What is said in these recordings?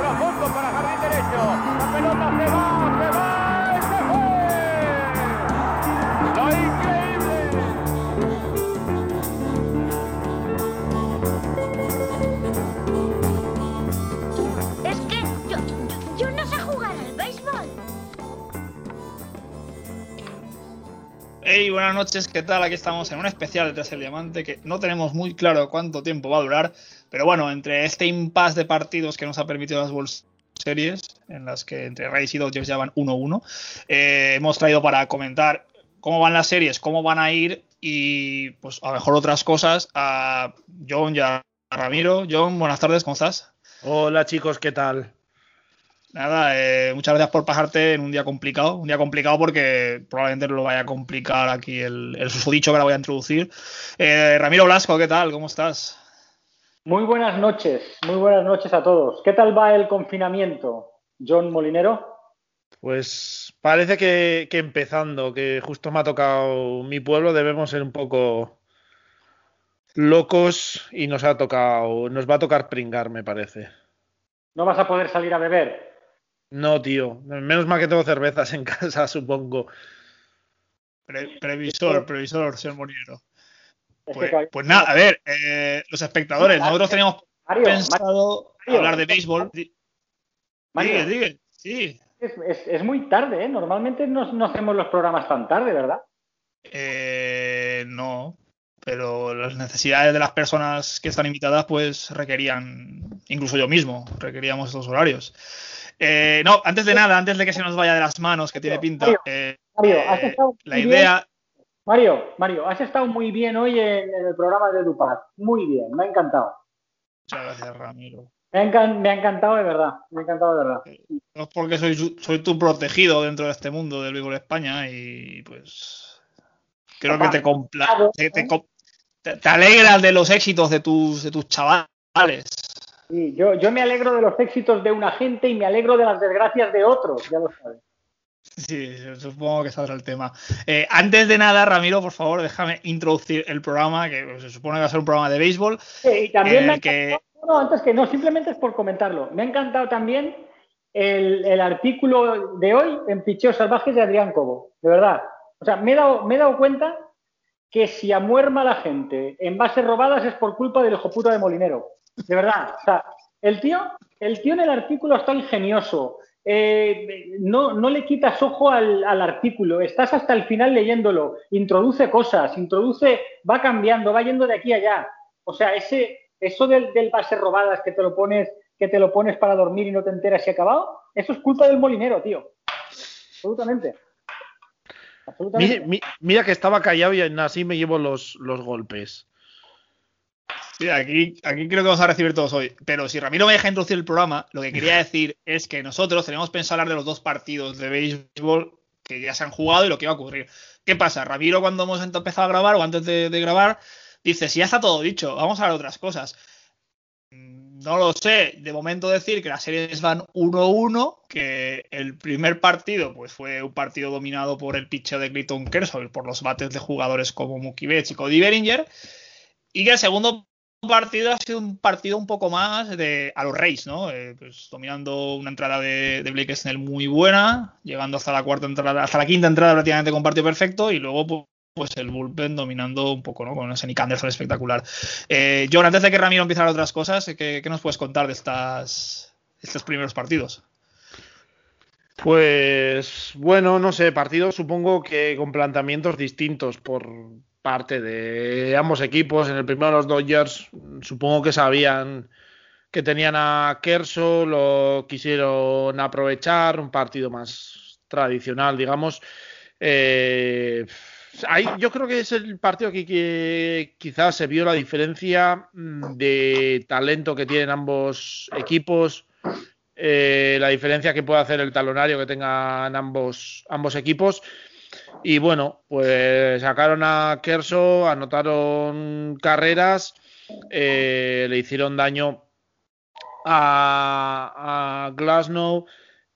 profundo para jardín derecho. La pelota se va, buenas noches, ¿qué tal? Aquí estamos en un especial de Tras el Diamante que no tenemos muy claro cuánto tiempo va a durar, pero bueno, entre este impasse de partidos que nos ha permitido las World Series, en las que entre Rays y Dodgers ya van 1-1, eh, hemos traído para comentar cómo van las series, cómo van a ir y, pues, a lo mejor otras cosas a John y a Ramiro. John, buenas tardes, ¿cómo estás? Hola chicos, ¿qué tal? Nada, eh, muchas gracias por pasarte en un día complicado. Un día complicado porque probablemente lo vaya a complicar aquí el, el susodicho que ahora voy a introducir. Eh, Ramiro Blasco, ¿qué tal? ¿Cómo estás? Muy buenas noches, muy buenas noches a todos. ¿Qué tal va el confinamiento, John Molinero? Pues parece que, que empezando, que justo me ha tocado mi pueblo, debemos ser un poco locos y nos ha tocado, nos va a tocar pringar, me parece. ¿No vas a poder salir a beber? No, tío, menos mal que tengo cervezas en casa, supongo. Pre- previsor, previsor, señor Molinero. Es Pues, que- pues nada, a ver, eh, los espectadores, nosotros teníamos Mario, pensado Mario, hablar de béisbol. Mario, Digue, digue, sí. es, es- es muy tarde, ¿eh? Normalmente no, no hacemos los programas tan tarde, ¿verdad? Eh, no, pero las necesidades de las personas que están invitadas, pues requerían, incluso yo mismo, requeríamos estos horarios. Eh, no, antes de nada, antes de que se nos vaya de las manos, que tiene pinta, Mario, eh, Mario, eh, has estado la idea, Mario, Mario, has estado muy bien hoy en, en el programa de Dupas. Muy bien, me ha encantado. muchas gracias, Ramiro. Me ha, encan- me ha encantado de verdad, me ha encantado de verdad. No es porque soy, soy tu protegido dentro de este mundo del de España y pues creo que te, compla te, te alegras de los éxitos de tus, de tus chavales. Sí, yo, yo me alegro de los éxitos de una gente y me alegro de las desgracias de otros, ya lo sabes. Sí, supongo que sabrá el tema. Eh, antes de nada, Ramiro, por favor, déjame introducir el programa, que se supone que va a ser un programa de béisbol. Sí, y también me ha que- no, antes que no, simplemente es por comentarlo. Me ha encantado también el, el artículo de hoy en Picheos Salvajes de Adrián Cobo, de verdad. O sea, me he dado, me he dado cuenta que si amuerma la gente en bases robadas es por culpa del hijo puta de Molinero. De verdad. O sea, el tío, el tío en el artículo está ingenioso. Eh, no, no le quitas ojo al, al artículo, estás hasta el final leyéndolo, introduce cosas, introduce, va cambiando, va yendo de aquí a allá. O sea, ese, eso del, del base robadas que te lo pones, que te lo pones para dormir y no te enteras si ha acabado, eso es culpa del molinero, tío. Absolutamente. Absolutamente. Mira que estaba callado y así me llevo los, los golpes. Sí, aquí, aquí creo que vamos a recibir todos hoy. Pero si Ramiro me deja introducir el programa, lo que quería decir es que nosotros tenemos pensado hablar de los dos partidos de béisbol que ya se han jugado y lo que va a ocurrir. ¿Qué pasa? Ramiro, cuando hemos empezado a grabar o antes de, de grabar, dice: Si ya está todo dicho, vamos a hablar de otras cosas. No lo sé. De momento decir que las series van 1-1, que el primer partido pues fue un partido dominado por el pitcher de Clayton Kershaw, por los bates de jugadores como Mookie Betts y Cody Bellinger, y que el segundo partido ha sido un partido un poco más de a los Reyes, ¿no? Eh, pues dominando una entrada de, de Blake Snell muy buena, llegando hasta la cuarta entrada, hasta la quinta entrada prácticamente con partido perfecto, y luego pues, el bullpen dominando un poco, ¿no? Con ese Nick Anderson espectacular. Eh, John, antes de que Ramiro empiece a otras cosas, ¿qué, qué nos puedes contar de estas estos primeros partidos? Pues bueno, no sé, partidos supongo que con planteamientos distintos por parte de ambos equipos. En el primero los Dodgers supongo que sabían que tenían a Kershaw, lo quisieron aprovechar, un partido más tradicional, digamos. Eh, ahí yo creo que es el partido que, que quizás se vio la diferencia mm, de talento que tienen ambos equipos eh, la diferencia que puede hacer el talonario que tengan ambos, ambos equipos. Y bueno, pues sacaron a Kershaw, anotaron carreras, eh, le hicieron daño a, a Glasnow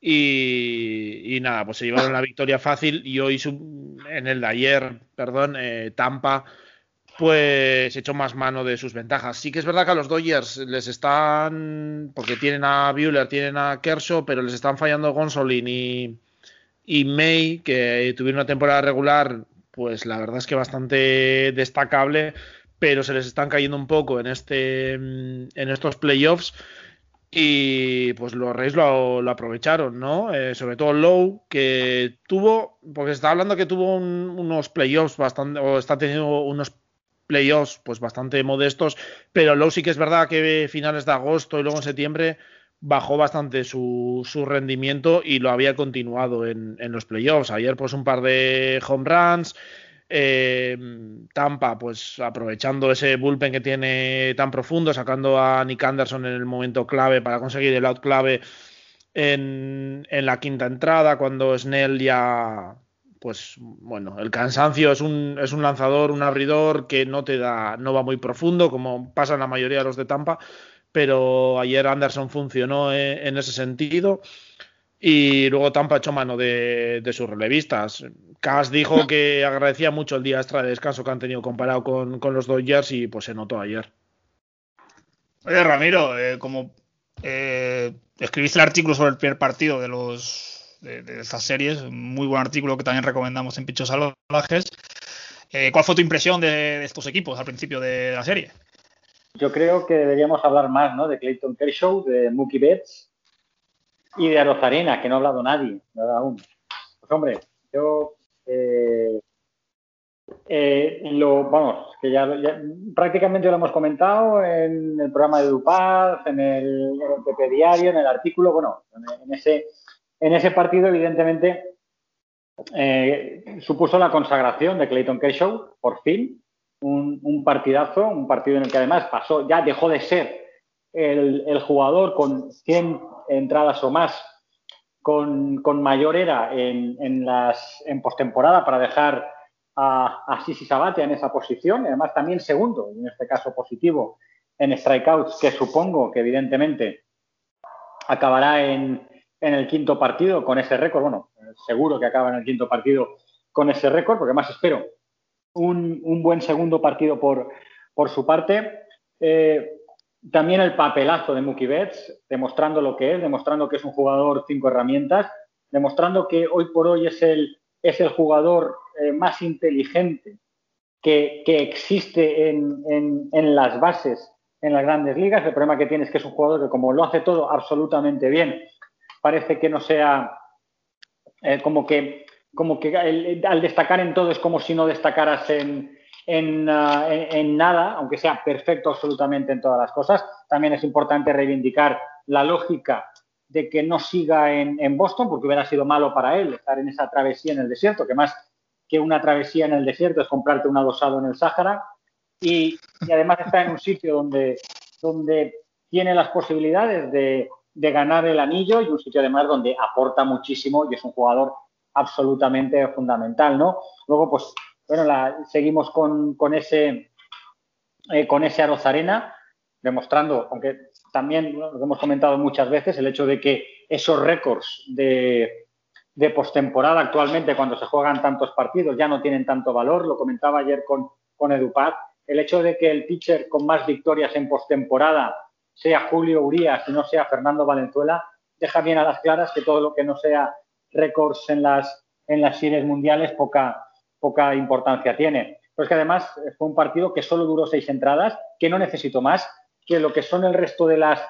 Y, nada, pues se llevaron la victoria fácil y hoy en el de ayer, perdón, eh, Tampa, pues echó más mano de sus ventajas. Sí que es verdad que a los Dodgers les están, porque tienen a Bueller, tienen a Kershaw, pero les están fallando Gonsolin y, y May, que tuvieron una temporada regular, pues la verdad es que bastante destacable, pero se les están cayendo un poco en, este, en estos playoffs. Y pues los Reyes lo, aprovecharon, ¿no? Eh, sobre todo Lowe, que tuvo, porque se está hablando que tuvo unos playoffs bastante, o está teniendo unos playoffs pues bastante modestos, pero Lowe sí que es verdad que finales de agosto y luego en septiembre bajó bastante su, su rendimiento y lo había continuado en, en, los playoffs. Ayer pues un par de home runs, eh, Tampa, pues aprovechando ese bullpen que tiene tan profundo, sacando a Nick Anderson en el momento clave para conseguir el out clave en, la quinta entrada, cuando Snell ya, pues bueno, el cansancio es un, lanzador, un abridor que no te da, no va muy profundo, como pasa en la mayoría de los de Tampa, pero ayer Anderson funcionó en, en ese sentido. Y luego Tampa echó mano de, sus relevistas. Cass dijo que agradecía mucho el día extra de descanso que han tenido comparado con, los Dodgers y pues se notó ayer. Oye, Ramiro, eh, como eh, escribiste el artículo sobre el primer partido de los de, estas series, muy buen artículo que también recomendamos en Pichos Salvajes. Eh, ¿Cuál fue tu impresión de, estos equipos al principio de, la serie? Yo creo que deberíamos hablar más ¿no? de Clayton Kershaw, de Mookie Betts y de Arozarena, que no ha hablado nadie, ¿verdad? Aún. Pues hombre, yo eh, eh, lo, vamos, que ya, prácticamente lo hemos comentado en el programa de Dupaz, en el, en Diario, en el artículo, bueno, en, ese, en ese partido, evidentemente, eh, supuso la consagración de Clayton Kershaw, por fin, un, un, partidazo, un partido en el que además pasó, ya dejó de ser el, el jugador con 100 entradas o más con, mayor era en, en, en postemporada para dejar a, a Sisi Sabatia en esa posición, además también segundo, en este caso positivo, en strikeouts, que supongo que evidentemente acabará en, en el quinto partido con ese récord. Bueno, seguro que acaba en el quinto partido con ese récord, porque más espero un, un buen segundo partido por, por su parte. Eh, también el papelazo de Mookie Betts, demostrando lo que es, demostrando que es un jugador cinco herramientas, demostrando que hoy por hoy es el, es el jugador eh, más inteligente que, existe en, las bases en las grandes ligas. El problema que tiene es que es un jugador que como lo hace todo absolutamente bien, parece que no sea eh, como que, como que al destacar en todo es como si no destacaras en, Ah, en, nada, aunque sea perfecto absolutamente en todas las cosas. También es importante reivindicar la lógica de que no siga en, Boston, porque hubiera sido malo para él estar en esa travesía en el desierto, que más que una travesía en el desierto es comprarte un adosado en el Sáhara. Y, además está en un sitio donde, donde tiene las posibilidades de, de ganar el anillo y un sitio además donde aporta muchísimo y es un jugador absolutamente fundamental, ¿no? Luego, pues bueno, la, seguimos con, con ese eh, con ese Arozarena, demostrando, aunque también lo hemos comentado muchas veces, el hecho de que esos récords de, de postemporada actualmente, cuando se juegan tantos partidos, ya no tienen tanto valor. Lo comentaba ayer con, con Edupat. El hecho de que el pitcher con más victorias en postemporada sea Julio Urias y no sea Fernando Valenzuela, deja bien a las claras que todo lo que no sea récords en las, en las series mundiales, poca, poca importancia tiene. Pero es que además eh, fue un partido que solo duró seis entradas, que no necesito más, que lo que son el resto de las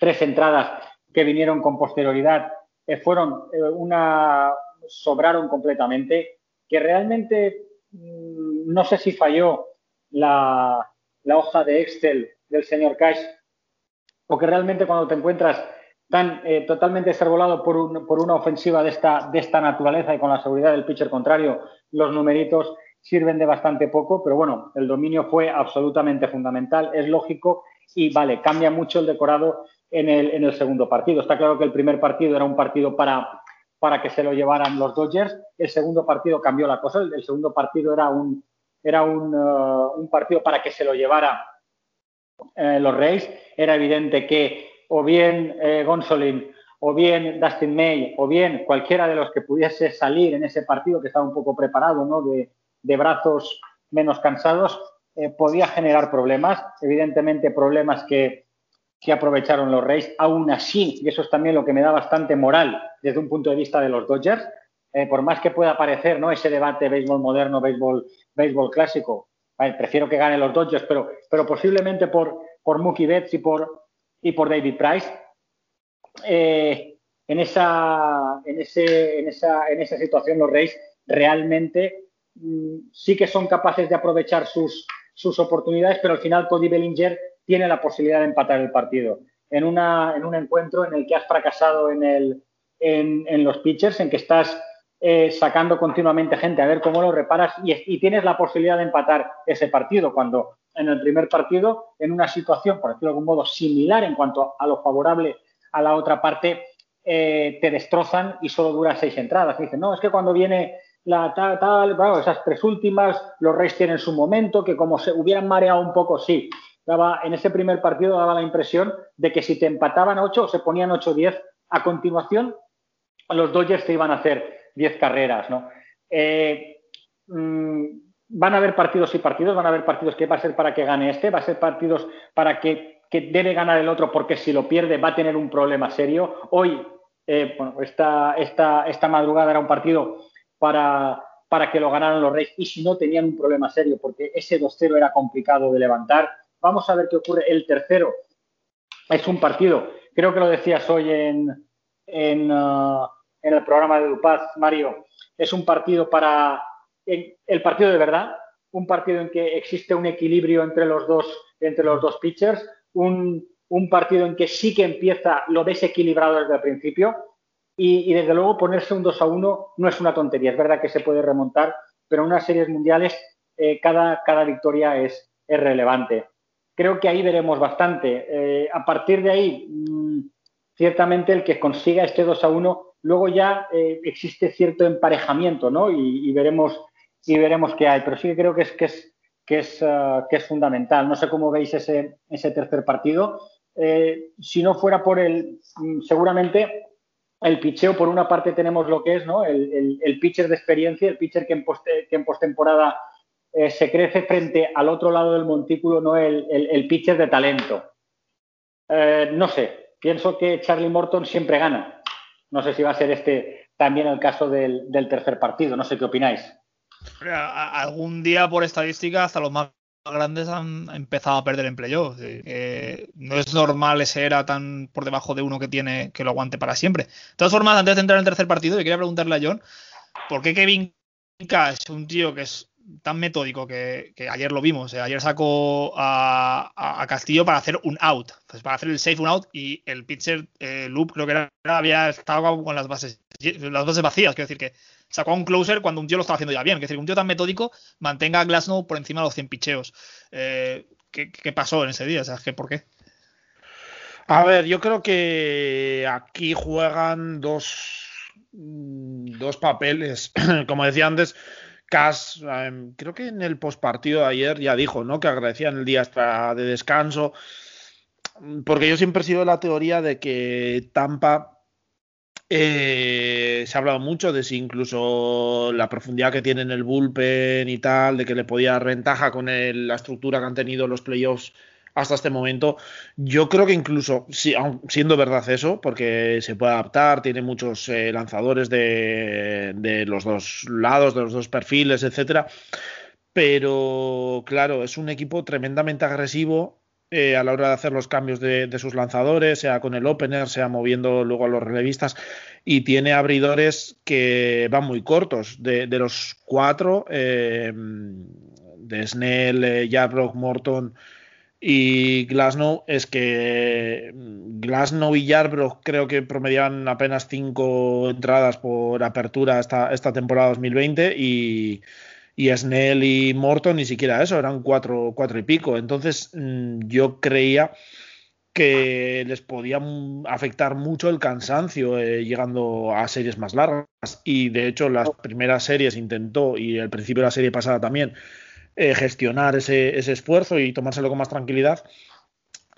tres entradas que vinieron con posterioridad eh, fueron eh, una sobraron completamente, que realmente mm, no sé si falló la, hoja de Excel del señor Cash, o que realmente cuando te encuentras tan eh, totalmente servolado por, por, una ofensiva de esta, de esta naturaleza y con la seguridad del pitcher contrario, los numeritos sirven de bastante poco, pero bueno, el dominio fue absolutamente fundamental, es lógico y vale, cambia mucho el decorado en el, en el segundo partido. Está claro que el primer partido era un partido para, para que se lo llevaran los Dodgers, el segundo partido cambió la cosa, el, segundo partido era un, era un, uh, un, partido para que se lo llevara eh, los Reyes, era evidente que o bien eh, Gonsolin o bien Dustin May, o bien cualquiera de los que pudiese salir en ese partido que estaba un poco preparado, ¿no? De, brazos menos cansados, eh, podía generar problemas. Evidentemente, problemas que, que aprovecharon los Reyes. Aún así, y eso es también lo que me da bastante moral desde un punto de vista de los Dodgers, eh, por más que pueda parecer ¿no? ese debate béisbol moderno, béisbol, béisbol clásico, prefiero que ganen los Dodgers, pero, pero posiblemente por, por Mookie Betts y por, y por David Price, eh, en, esa, en, ese, en, esa, en esa situación los Reyes realmente mm, sí que son capaces de aprovechar sus, sus oportunidades, pero al final Cody Bellinger tiene la posibilidad de empatar el partido. En, una, en un encuentro en el que has fracasado en, el, en, en los pitchers, en que estás eh, sacando continuamente gente a ver cómo lo reparas y, y, tienes la posibilidad de empatar ese partido cuando en el primer partido, en una situación, por decirlo de algún modo, similar en cuanto a lo favorable a la otra parte, eh, te destrozan y solo dura seis entradas. dicen, no, es que cuando viene la tal, bueno, esas tres últimas, los Reyes tienen su momento, que como se hubieran mareado un poco, sí. Daba, en ese primer partido daba la impresión de que si te empataban ocho o se ponían 8-10, a continuación los Dodgers te iban a hacer 10 carreras, ¿no? Eh, mm, van a haber partidos y partidos, van a haber partidos que va a ser para que gane este, va a ser partidos para que, debe ganar el otro porque si lo pierde va a tener un problema serio. Hoy, eh, esta, esta, esta madrugada era un partido para, para que lo ganaran los Reyes y si no tenían un problema serio porque ese 2-0 era complicado de levantar. Vamos a ver qué ocurre. El tercero es un partido, creo que lo decías hoy en, en, uh, en el programa de Dupaz, Mario, es un partido para el partido de verdad, un partido en que existe un equilibrio entre los dos, entre los dos pitchers, un, partido en que sí que empieza, lo desequilibrado desde el principio, y, desde luego ponerse un 2 a 1 no es una tontería, es verdad que se puede remontar, pero en unas series mundiales eh, cada, cada victoria es, es, relevante. Creo que ahí veremos bastante. Eh, a partir de ahí, mm, ciertamente el que consiga este 2 a 1 Luego ya eh, existe cierto emparejamiento, ¿no? Y, veremos y veremos qué hay. Pero sí que creo que es que es que es, ah, que es fundamental. No sé cómo veis ese, ese tercer partido. Eh, si no fuera por el, mm, seguramente el picheo, por una parte tenemos lo que es ¿no? el, el, pitcher de experiencia, el pitcher que en, poste, que en postemporada eh, se crece frente al otro lado del montículo, ¿no? el, el pitcher de talento. no sé, pienso que Charlie Morton siempre gana. No sé si va a ser este también el caso del, tercer partido. No sé qué opináis. Algún día, por estadística, hasta los más grandes han empezado a perder en playoff. Eh, no es normal ese era tan por debajo de uno que tiene que lo aguante para siempre. De todas formas, antes de entrar en el tercer partido, yo quería preguntarle a John, ¿por qué Kevin Cash, un tío que es tan metódico que, ayer lo vimos. Eh, ayer sacó a, Castillo para hacer un out, pues para hacer el safe un out y el pitcher eh, loop creo que era, había estado con las bases, las bases vacías. Quiero decir que sacó a un closer cuando un tío lo estaba haciendo ya bien. Quiero decir, un tío tan metódico mantenga a Glasnow por encima de los 100 picheos. Eh, ¿qué, pasó en ese día? O sea, ¿por qué? A ver, yo creo que aquí juegan dos, dos papeles. Como decía antes, Cas, em, creo que en el postpartido de ayer ya dijo, ¿no? Que agradecían el día extra de descanso. Porque yo siempre he sido de la teoría de que Tampa eh, se ha hablado mucho de si incluso la profundidad que tiene en el bullpen y tal, de que le podía dar ventaja con la estructura que han tenido los playoffs hasta este momento. Yo creo que incluso, siendo verdad eso, porque se puede adaptar, tiene muchos eh, lanzadores de, los dos lados, de los dos perfiles, etcétera. Pero claro, es un equipo tremendamente agresivo eh, a la hora de hacer los cambios de, sus lanzadores, sea con el opener, sea moviendo luego a los relevistas, y tiene abridores que van muy cortos. De, los cuatro, eh, de Snell, eh, Morton y Glasnow es que mm, Glasnow y Yarbrough creo que promediaban apenas cinco entradas por apertura esta, esta temporada 2020 y, y Snell y Morton ni siquiera eso, eran cuatro, cuatro y pico. Entonces mm, yo creía que les podía afectar mucho el cansancio eh, llegando a series más largas y de hecho las primeras series intentó y el principio de la serie pasada también eh, gestionar ese, esfuerzo y tomárselo con más tranquilidad.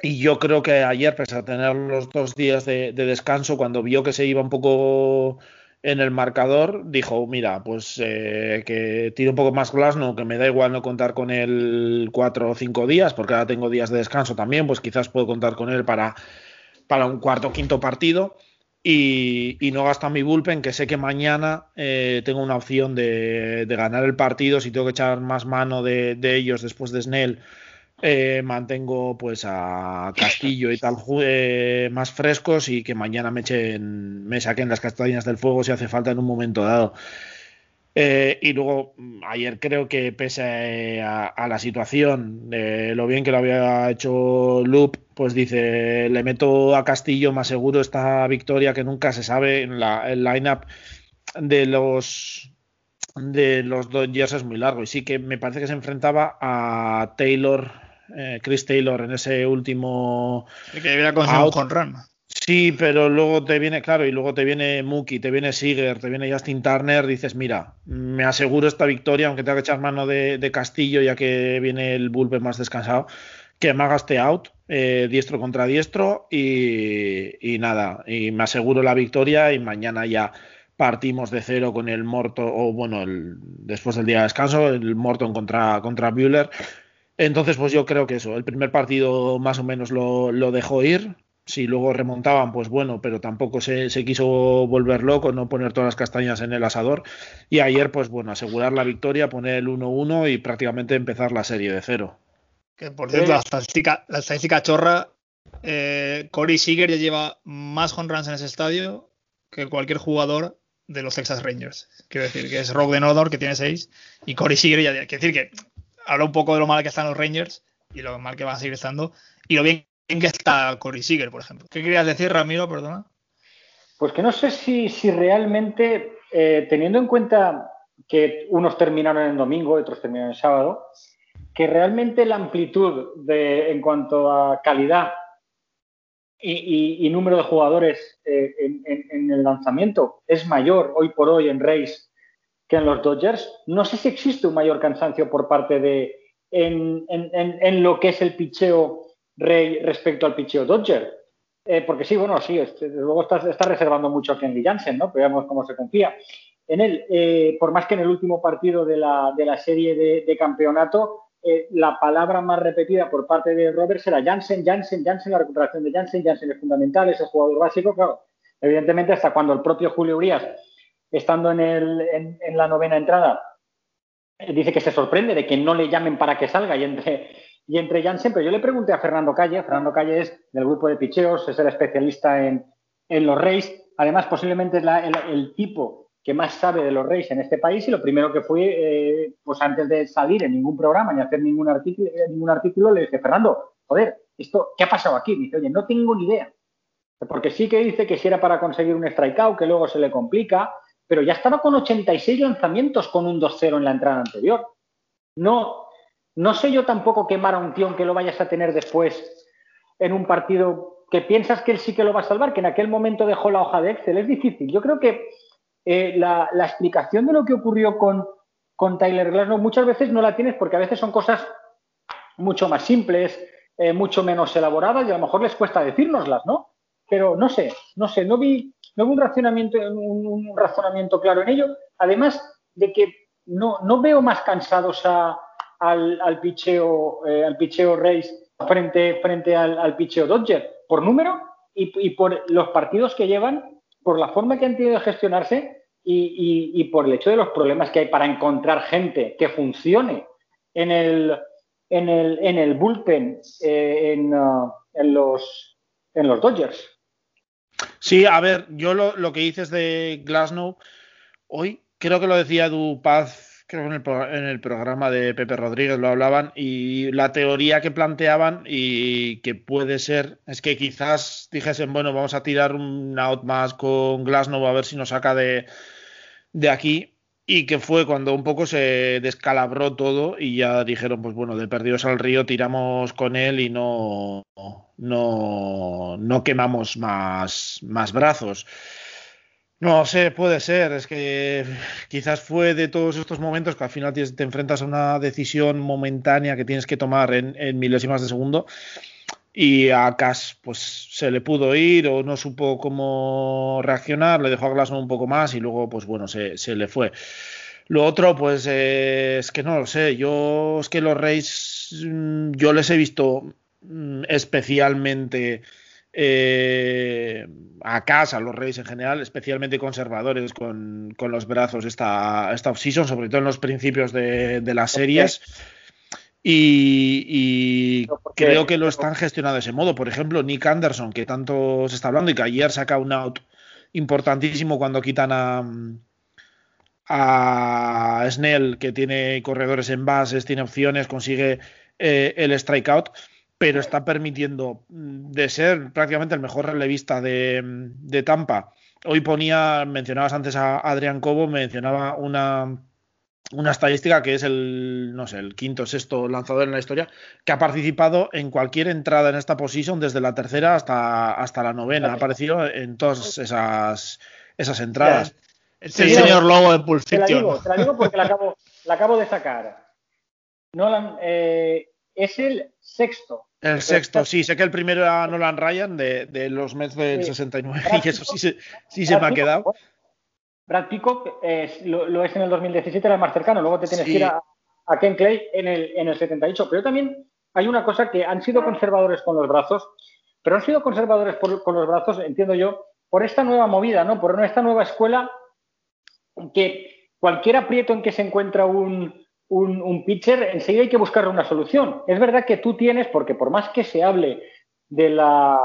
Y yo creo que ayer, pese a tener los dos días de descanso, cuando vio que se iba un poco en el marcador, dijo, mira, pues eh, que tire un poco más Glasno, que me da igual no contar con él cuatro o cinco días, porque ahora tengo días de descanso también, pues quizás puedo contar con él para, para un cuarto o quinto partido. Y, y, no gasta mi bullpen, que sé que mañana eh, tengo una opción de, de, ganar el partido si tengo que echar más mano de, de ellos después de Snell eh, mantengo pues a Castillo y tal eh, más frescos y que mañana me echen, me saquen las castañas del fuego si hace falta en un momento dado. Eh, y luego ayer creo que pese a, la situación, lo bien que lo había hecho Loop, pues dice, le meto a Castillo más seguro esta victoria que nunca se sabe en la el lineup de los de los Dodgers es muy largo y sí que me parece que se enfrentaba a Taylor eh, Chris Taylor en ese último. El que debería conseguir con run. Sí, pero luego te viene, claro, y luego te viene Mookie, te viene Seager, te viene Justin Turner, dices, mira, me aseguro esta victoria, aunque tenga que echar mano de, de Castillo, ya que viene el bullpen más descansado, que me haga este out, eh, diestro contra diestro, y, y, nada, y me aseguro la victoria, y mañana ya partimos de cero con el Morton, o bueno, el, después del día de descanso, el Morton contra, contra Bueller entonces, pues yo creo que eso, el primer partido más o menos lo, lo dejó ir. Si luego remontaban, pues bueno, pero tampoco se, se, quiso volver loco, no poner todas las castañas en el asador. Y ayer, pues bueno, asegurar la victoria, poner el 1-1 y prácticamente empezar la serie de cero. Que por cierto, la estadística, la estadística chorra, eh, Corey Seager ya lleva más home runs en ese estadio que cualquier jugador de los Texas Rangers. Quiero decir que es Rock de Nodor, que tiene 6, y Corey Seager ya. Quiero decir que habla un poco de lo mal que están los Rangers y lo mal que van a seguir estando y lo bien que está Corey Seager, por ejemplo. ¿Qué querías decir, Ramiro? Perdona. Pues que no sé si, si realmente, eh, teniendo en cuenta que unos terminaron en domingo y otros terminaron en sábado, que realmente la amplitud en cuanto a calidad y, número de jugadores eh, en, el lanzamiento es mayor hoy por hoy en Race que en los Dodgers. No sé si existe un mayor cansancio por parte de en, en, lo que es el picheo Rey respecto al picheo Dodger. Eh, porque sí, bueno, sí, este, luego está, está, reservando mucho a Kenley Jansen, ¿no? Pero veamos cómo se confía en él. Eh, por más que en el último partido de la, de la serie de, de campeonato, eh, la palabra más repetida por parte de Roberts era Jansen, Jansen, Jansen, la recuperación de Jansen, Jansen es fundamental, es el jugador básico, claro. Evidentemente, hasta cuando el propio Julio Urias estando en, el, en, la novena entrada, dice que se sorprende de que no le llamen para que salga y entre, y entre Jansen, pero yo le pregunté a Fernando Calle, Fernando Calle es del grupo de picheos, es el especialista en, los Reyes, además posiblemente es el, tipo que más sabe de los Reyes en este país y lo primero que fue, eh, pues antes de salir en ningún programa ni hacer ningún artículo, ningún artículo, le dije, Fernando, joder, esto, ¿qué ha pasado aquí? Dice, oye, no tengo ni idea. Porque sí que dice que si era para conseguir un strikeout, que luego se le complica, pero ya estaba con 86 lanzamientos con un 2-0 en la entrada anterior. No, no sé yo tampoco quemar a un tío que lo vayas a tener después en un partido que piensas que él sí que lo va a salvar, que en aquel momento dejó la hoja de Excel. Es difícil. Yo creo que eh, la, explicación de lo que ocurrió con, con Tyler Glasnow muchas veces no la tienes porque a veces son cosas mucho más simples, eh, mucho menos elaboradas y a lo mejor les cuesta decírnoslas, ¿no? Pero no sé, no sé, no vi, no un razonamiento, un, un razonamiento claro en ello, además de que no, no veo más cansados a, al, al, picheo, eh, al picheo Race frente, frente al, al, picheo Dodger, por número y, y, por los partidos que llevan, por la forma que han tenido de gestionarse y, y, y, por el hecho de los problemas que hay para encontrar gente que funcione en el, en el, en el bullpen eh, en, uh, en, los, en los Dodgers. Sí, a ver, yo lo, lo que dices de Glasnow, hoy creo que lo decía Edu Paz, creo que en el, en el, programa de Pepe Rodríguez lo hablaban, y la teoría que planteaban y que puede ser, es que quizás dijesen, bueno, vamos a tirar un out más con Glasnow a ver si nos saca de, de aquí, y que fue cuando un poco se descalabró todo y ya dijeron, pues bueno, de perdidos al río tiramos con él y no, no, no quemamos más, más brazos. No sé, puede ser. Es que quizás fue de todos estos momentos que al final te, enfrentas a una decisión momentánea que tienes que tomar en, en milésimas de segundo. Y a Cash pues se le pudo ir o no supo cómo reaccionar, le dejó a Glasson un poco más y luego pues bueno, se, se le fue. Lo otro, pues eh, es que no lo sé. Yo es que los Reyes, mm, yo les he visto mm, especialmente eh, a casa, los Reyes en general, especialmente conservadores con, con los brazos esta, esta off-season, sobre todo en los principios de, de las series. Y, y porque- creo que lo están gestionando de ese modo. Por ejemplo, Nick Anderson, que tanto se está hablando y que ayer saca un out importantísimo cuando quitan a, a Snell, que tiene corredores en bases, tiene opciones, consigue eh, el strikeout, pero está permitiendo mm, de ser prácticamente el mejor relevista de, de Tampa. Hoy ponía, mencionabas antes a Adrián Cobo, mencionaba una, una estadística que es el, no sé, el quinto, sexto lanzador en la historia, que ha participado en cualquier entrada en esta posición, desde la tercera hasta, hasta la novena. Ha aparecido en todas esas, esas entradas. Es el Sí, señor Lobo de Pulp Te la digo, te la digo porque la acabo, la acabo de sacar. Nolan, eh, es el sexto. El sexto, sí, sé que el primero era Nolan Ryan de, de los Mets del Sí. 69 y eso sí se, sí se me ha quedado. Brad Peacock es- lo, lo es en el 2017, era el más cercano. Luego te tienes Sí. que ir a, a Ken Clay en el, en el 78. Pero también hay una cosa que han sido conservadores con los brazos, pero han sido conservadores por- con los brazos, entiendo yo, por esta nueva movida, ¿no? Por esta nueva escuela que cualquier aprieto en que se encuentra un, un, un pitcher, enseguida hay que buscarle una solución. Es verdad que tú tienes, porque por más que se hable de la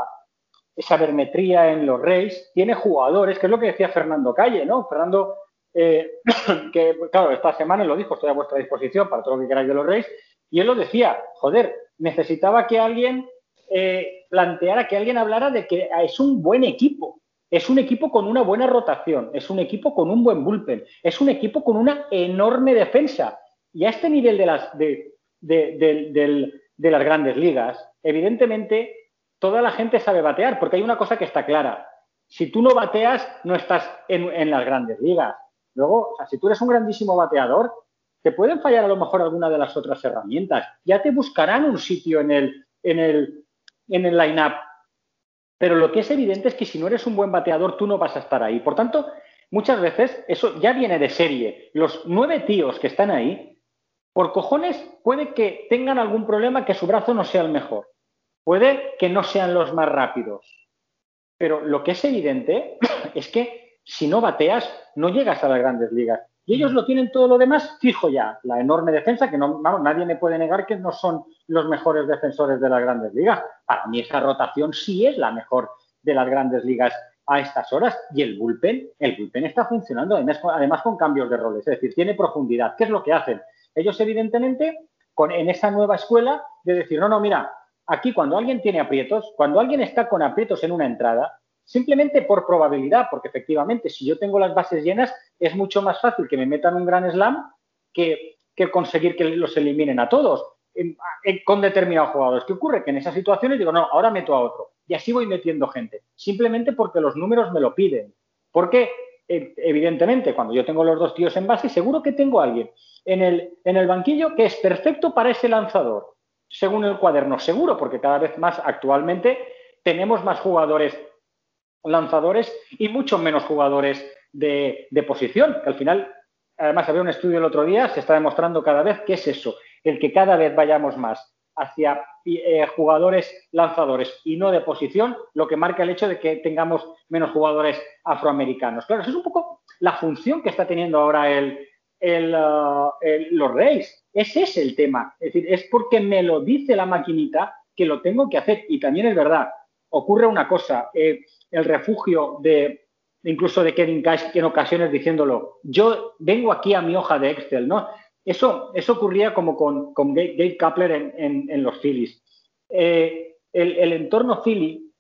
sabermetría en los Reyes, tiene jugadores, que es lo que decía Fernando Calle, ¿no? Fernando, eh, que claro, esta semana lo dijo, estoy a vuestra disposición para todo lo que queráis de los Reyes, y él lo decía, joder, necesitaba que alguien eh, planteara, que alguien hablara de que es un buen equipo, es un equipo con una buena rotación, es un equipo con un buen bullpen, es un equipo con una enorme defensa. Y a este nivel de las, de, de, las grandes ligas, evidentemente toda la gente sabe batear, porque hay una cosa que está clara. Si tú no bateas, no estás en, las grandes ligas. Luego, si tú eres un grandísimo bateador, te pueden fallar a lo mejor alguna de las otras herramientas. Ya te buscarán un sitio en el, en el, en el line-up. Pero lo que es evidente es que si no eres un buen bateador, tú no vas a estar ahí. Por tanto, muchas veces eso ya viene de serie. Los nueve tíos que están ahí, por cojones, puede que tengan algún problema que su brazo no sea el mejor. Puede que no sean los más rápidos. Pero lo que es evidente es que si no bateas, no llegas a las grandes ligas. Y ellos lo tienen todo lo demás fijo ya. La enorme defensa, que no, vamos, nadie me puede negar que no son los mejores defensores de las grandes ligas. Para mí esa rotación sí es la mejor de las grandes ligas a estas horas. Y el bullpen, el bullpen está funcionando además con, además con cambios de roles. Es decir, tiene profundidad. ¿Qué es lo que hacen? Ellos evidentemente, con, en esa nueva escuela, de decir, no, no, mira, aquí cuando alguien tiene aprietos, cuando alguien está con aprietos en una entrada, simplemente por probabilidad, porque efectivamente si yo tengo las bases llenas, es mucho más fácil que me metan un gran slam que, conseguir que los eliminen a todos con determinados jugadores. ¿Qué ocurre? Que en esas situaciones digo, no, ahora meto a otro. Y así voy metiendo gente, simplemente porque los números me lo piden. Porque, eh, evidentemente, cuando yo tengo los dos tíos en base, seguro que tengo a alguien en el, en el banquillo que es perfecto para ese lanzador, según el cuaderno. Seguro, porque cada vez más actualmente tenemos más jugadores lanzadores y mucho menos jugadores de, de, posición, al final, además había un estudio el otro día, se está demostrando cada vez que es eso, el que cada vez vayamos más hacia eh, jugadores lanzadores y no de posición, lo que marca el hecho de que tengamos menos jugadores afroamericanos. Claro, eso es un poco la función que está teniendo ahora el, el, uh, el, los Reyes. Ese es el tema. Es decir, es porque me lo dice la maquinita que lo tengo que hacer. Y también es verdad, ocurre una cosa, eh, el refugio de incluso de Kevin Cash en ocasiones diciéndolo, yo vengo aquí a mi hoja de Excel, ¿no? Eso, eso ocurría como con, con Gabe Kapler en, los Phillies. Eh, el, entorno Philly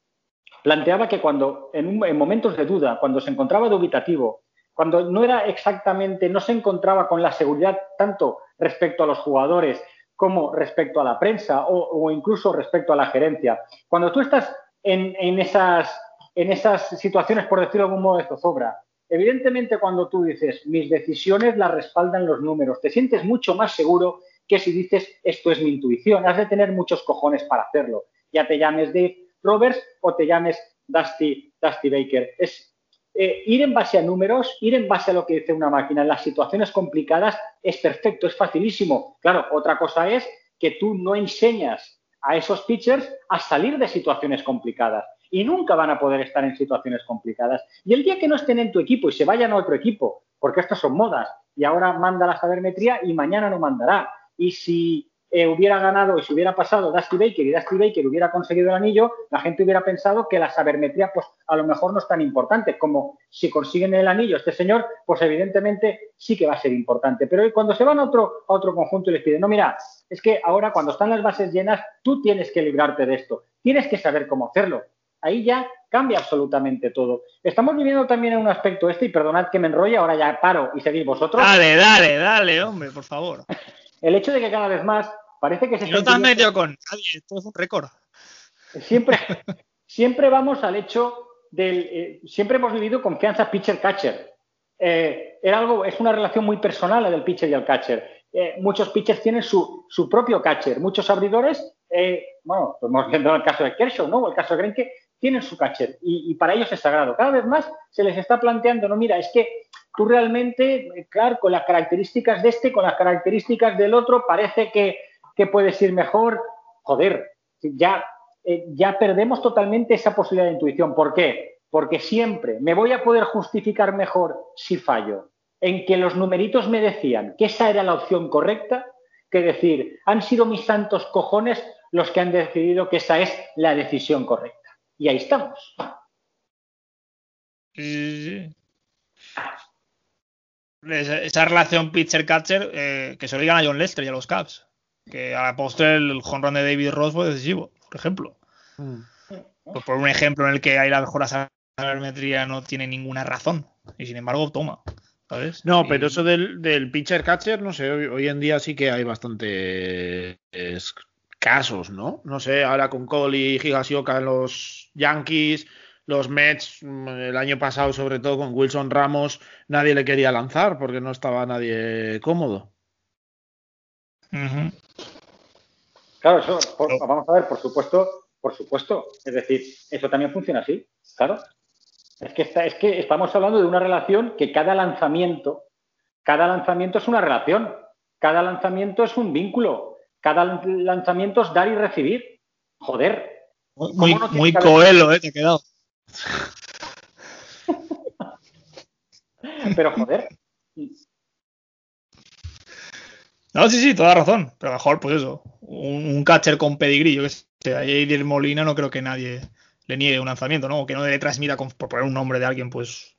planteaba que cuando, en, momentos de duda, cuando se encontraba dubitativo, cuando no era exactamente, no se encontraba con la seguridad tanto respecto a los jugadores como respecto a la prensa o, incluso respecto a la gerencia, cuando tú estás en, en, esas, en esas situaciones, por decirlo de algún modo, de zozobra, Evidentemente, cuando tú dices mis decisiones las respaldan los números, te sientes mucho más seguro que si dices esto es mi intuición. Has de tener muchos cojones para hacerlo. ya te llames Dave Roberts o te llames Dusty, Dusty Baker. Es eh, ir en base a números, ir en base a lo que dice una máquina en las situaciones complicadas es perfecto, es facilísimo. Claro, otra cosa es que tú no enseñas a esos pitchers a salir de situaciones complicadas y nunca van a poder estar en situaciones complicadas. Y el día que no estén en tu equipo y se vayan a otro equipo, porque estas son modas, y ahora manda la sabermetría y mañana no mandará. Y si eh, hubiera ganado y si hubiera pasado Dusty Baker y Dusty Baker hubiera conseguido el anillo, la gente hubiera pensado que la sabermetría, pues a lo mejor no es tan importante. Como si consiguen el anillo este señor, pues evidentemente sí que va a ser importante. Pero cuando se van a otro, a otro conjunto y les piden, no, mira, es que ahora cuando están las bases llenas, tú tienes que librarte de esto, tienes que saber cómo hacerlo. Ahí ya cambia absolutamente todo. Estamos viviendo también en un aspecto este, y perdonad que me enrolle, ahora ya paro y seguís vosotros. Dale, dale, dale, hombre, por favor. El hecho de que cada vez más parece que se... No te has metido con nadie, esto es un récord. Siempre, siempre vamos al hecho del... Eh, siempre hemos vivido confianza pitcher-catcher. Eh, era algo, es una relación muy personal la del pitcher y el catcher. Eh, muchos pitchers tienen su, su, propio catcher. Muchos abridores, bueno, estamos viendo el caso de Kershaw, ¿no? O el caso de Greinke, tienen su catcher y, y, para ellos es sagrado. Cada vez más se les está planteando, no, mira, es que tú realmente, eh, claro, con las características de este, con las características del otro, parece que, que puedes ir mejor. Joder, ya, eh, ya perdemos totalmente esa posibilidad de intuición. ¿Por qué? Porque siempre me voy a poder justificar mejor si fallo en que los numeritos me decían que esa era la opción correcta que decir, han sido mis santos cojones los que han decidido que esa es la decisión correcta. Y ahí estamos. Sí, esa relación pitcher-catcher eh, que se lo digan a John Lester y a los Cubs. Que a la postre el home run de David Ross fue decisivo, por ejemplo. Mm. Pues por un ejemplo en el que hay la mejor sabermetría no tiene ninguna razón. Y sin embargo, toma. ¿sabes? No, Y- pero eso del, del pitcher-catcher, no sé, hoy, hoy en día sí que hay bastantes casos, ¿no? No sé, ahora con Cole y Higasioka en los Yankees, los Mets, mm, el año pasado sobre todo con Wilson Ramos, nadie le quería lanzar porque no estaba nadie cómodo. Claro, eso, por- vamos a ver, por supuesto, por supuesto. Es decir, eso también funciona así, claro. Es que, está- es que estamos hablando de una relación que cada lanzamiento, cada lanzamiento es una relación, cada lanzamiento es un vínculo, cada lan- lanzamiento es dar y recibir. Joder, Muy, no muy coelo, ¿eh? Te ha quedado. Pero joder. No, sí, sí, toda razón. Pero mejor, pues eso. Un, un catcher con pedigrí, yo que sé. A Jair Molina no creo que nadie le niegue un lanzamiento, ¿no? O que no le transmita, con- por poner un nombre de alguien, pues.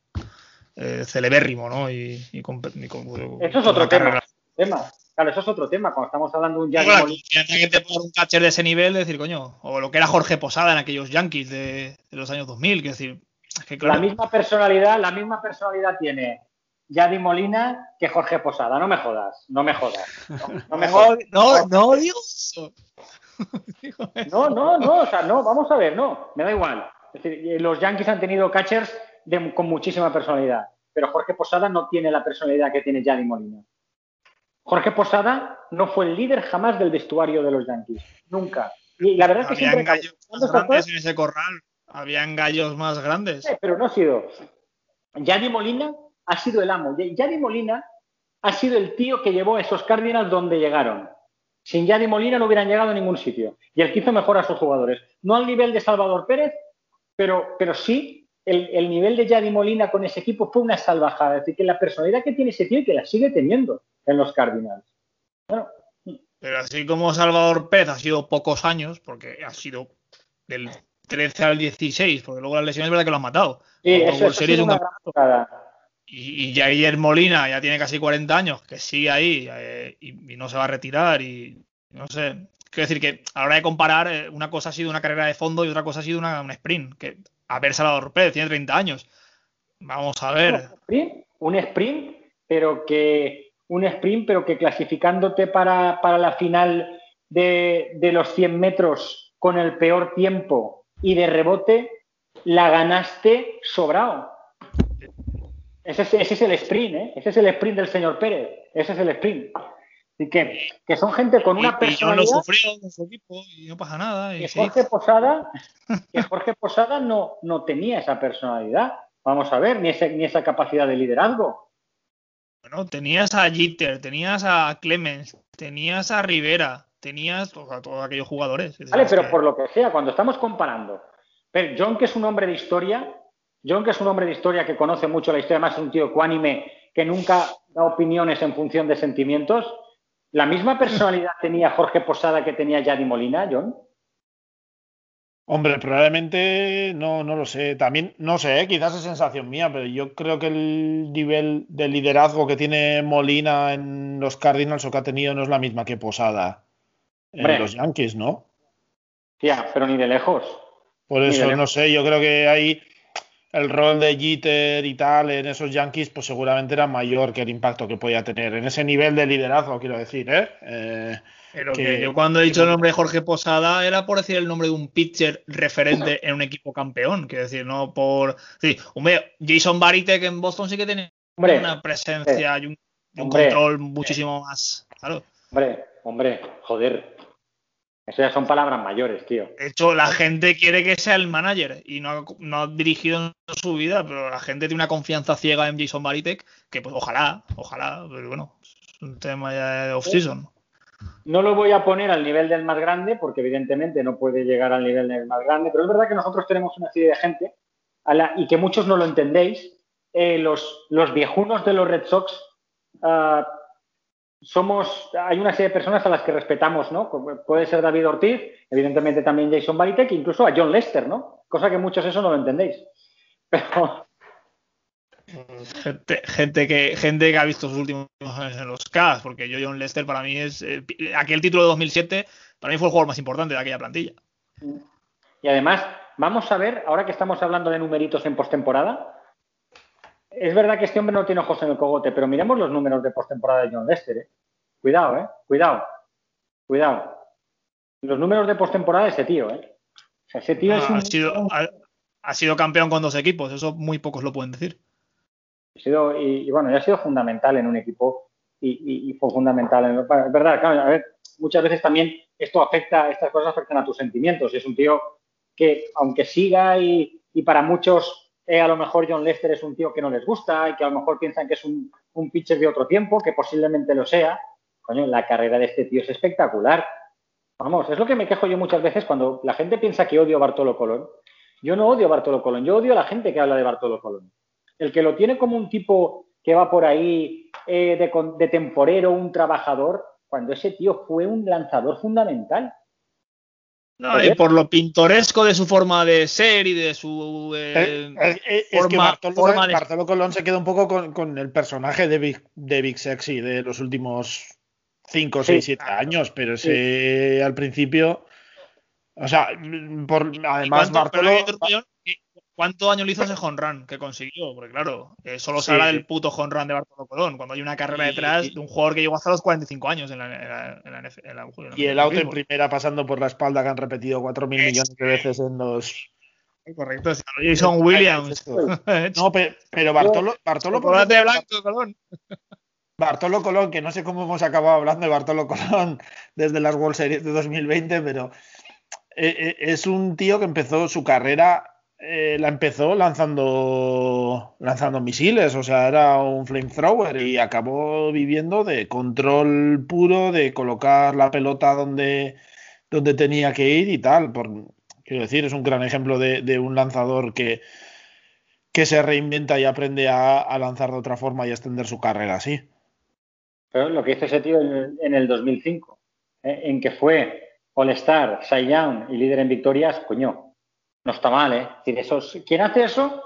Eh, celebérrimo, ¿no? Y, y con, y con- Eso es otro tema. tema. Claro, eso es otro tema. Cuando estamos hablando de un la Molina, confianza que te un catcher de ese nivel, de decir, coño, o lo que era Jorge Posada en aquellos Yankees de, de los años 2000, que decir, es que la claro, misma personalidad, la misma personalidad tiene Yadi Molina que Jorge Posada. No me jodas, no me jodas. No, no me jodas. no, no digo eso. Digo eso. No, no, no, o sea, no, vamos a ver, no, me da igual. Es decir, eh, los Yankees han tenido catchers de- con muchísima personalidad, pero Jorge Posada no tiene la personalidad que tiene Yadi Molina. Jorge Posada no fue el líder jamás del vestuario de los Yankees, nunca. Y la verdad es que Habían siempre gallos más grandes en ese corral. Habían gallos más grandes. Sí, pero no ha sido. Yadi Molina ha sido el amo. Y- Yadi Molina ha sido el tío que llevó a esos Cardinals donde llegaron. Sin Yadi Molina no hubieran llegado a ningún sitio. Y el que hizo mejor a sus jugadores. No al nivel de Salvador Pérez, pero, pero sí el, el nivel de Yadi Molina con ese equipo fue una salvajada. Es decir, que la personalidad que tiene ese tío y que la sigue teniendo en los Cardinals. Bueno, Pero así como Salvador Pérez ha sido pocos años, porque ha sido del 13 al 16, porque luego las lesiones es verdad que lo han matado. sí, eso, un una gran. Y, y Jair Molina ya tiene casi 40 años, que sigue ahí eh, y, y no se va a retirar. Y no sé. Quiero decir que a la hora de comparar, eh, una cosa ha sido una carrera de fondo y otra cosa ha sido una, un sprint. Que, a ver, Salvador Pérez tiene 30 años. Vamos a ver. Un sprint, pero que un sprint, pero que clasificándote para, para la final de, de los 100 metros con el peor tiempo y de rebote, la ganaste sobrado. Ese es, ese es el sprint, ¿eh? Ese es el sprint del señor Pérez. Ese es el sprint. Y que, que son gente con una Y- y John lo personalidad. sufrió con su equipo y no pasa nada. y que sí. Jorge Posada, que Jorge Posada no, no tenía esa personalidad. Vamos a ver, ni, ese- ni esa capacidad de liderazgo. Bueno, tenías a Jeter, tenías a Clemens, tenías a Rivera, tenías o sea, todos aquellos jugadores. Es Vale, pero que- por lo que sea, cuando estamos comparando, pero John, que es un hombre de historia, John, que es un hombre de historia que conoce mucho la historia, además es un tío ecuánime que nunca da opiniones en función de sentimientos, ¿la misma personalidad tenía Jorge Posada que tenía Yadi Molina, John? Hombre, probablemente no, no lo sé. También, no sé, ¿eh? quizás es sensación mía, pero yo creo que el nivel de liderazgo que tiene Molina en los Cardinals o que ha tenido no es la misma que Posada en Hombre. los Yankees, ¿no? Tía, pero ni de lejos. Por eso, no sé, yo creo que ahí el rol de Jeter y tal en esos Yankees, pues seguramente era mayor que el impacto que podía tener en ese nivel de liderazgo, quiero decir, ¿eh? Eh, Pero que- que yo cuando he dicho el nombre de Jorge Posada era por decir el nombre de un pitcher referente en un equipo campeón. Quiero decir, no por. Sí, hombre, Jason Varitek en Boston sí que tenía Hombre, una presencia y un, y un Hombre. control muchísimo más. Claro. hombre, hombre, joder. Eso ya son palabras mayores, tío. De hecho, la gente quiere que sea el manager y no ha, no ha dirigido en su vida, pero la gente tiene una confianza ciega en Jason Varitek que, pues, ojalá, ojalá, pero bueno, es un tema ya de off-season. No lo voy a poner al nivel del más grande, porque evidentemente no puede llegar al nivel del más grande, pero es verdad que nosotros tenemos una serie de gente a la- y que muchos no lo entendéis. eh, los, los viejunos de los Red Sox ah, somos, hay una serie de personas a las que respetamos, ¿no? Puede ser David Ortiz, evidentemente también Jason Varitek, incluso a John Lester, ¿no? Cosa que muchos eso no lo entendéis. Pero, Gente, gente que, gente que ha visto sus últimos años en los Cavs, porque yo, John Lester, para mí es. eh, aquel título de 2007, para mí fue el jugador más importante de aquella plantilla. Y además, vamos a ver, ahora que estamos hablando de numeritos en postemporada, es verdad que este hombre no tiene ojos en el cogote, pero miremos los números de postemporada de John Lester. ¿eh? Cuidado, ¿eh? Cuidado. Cuidado. Los números de postemporada de ese tío, ¿eh? O sea, ese tío es ha, un. sido, ha, ha sido campeón con dos equipos, eso muy pocos lo pueden decir. ha sido- y, y bueno, y ha sido fundamental en un equipo y, y- y fue fundamental. En, es verdad, claro, a ver, muchas veces también esto afecta, estas cosas afectan a tus sentimientos. Y es un tío que, aunque siga y, y para muchos eh, a lo mejor John Lester es un tío que no les gusta y que a lo mejor piensan que es un, un pitcher de otro tiempo, que posiblemente lo sea, coño, la carrera de este tío es espectacular. Vamos, es lo que me quejo yo muchas veces cuando la gente piensa que odio a Bartolo Colón. Yo no odio a Bartolo Colón, yo odio a la gente que habla de Bartolo Colón. El que lo tiene como un tipo que va por ahí eh, de, temporero, un trabajador, cuando ese tío fue un lanzador fundamental. No, y por lo pintoresco de su forma de ser y de su. eh, Eh, es que forma- Bartolo, forma de- Bartolo Colón se queda un poco con, con el personaje de Big, de Big Sexy de los últimos 5, Sí, 6, 7 años, pero ese al principio. O sea, por, ¿Y además Bartolo. hay otro millón? ¿Y ¿Cuántos años le hizo ese run que consiguió? Porque claro, eh, solo se Sí, habla del puto home de Bartolo Colón, cuando hay una carrera Y- detrás y- de un jugador que llegó hasta los 45 años en la, en la, en la NF en la- en la- Y el auto en primera pasando por la espalda que han repetido 4.000 millones de veces en los. Correcto, sí, Jason Williams. No, pero, pero Bartolo, Bartolo, blanco, Colón. Bartolo Colón, que no sé cómo hemos acabado hablando de Bartolo Colón desde las World Series de 2020, pero eh, eh, es un tío que empezó su carrera, eh, la empezó lanzando, lanzando misiles, o sea, era un flamethrower y acabó viviendo de control puro, de colocar la pelota donde, donde tenía que ir y tal. Por, quiero decir, es un gran ejemplo de, un lanzador que, que se reinventa y aprende a, lanzar de otra forma y a extender su carrera así. Pero lo que hizo ese tío en el, en el 2005, eh, en que fue All-Star, Cy Young y líder en victorias, coño, no está mal, ¿eh? Es decir, eso es- quien hace eso,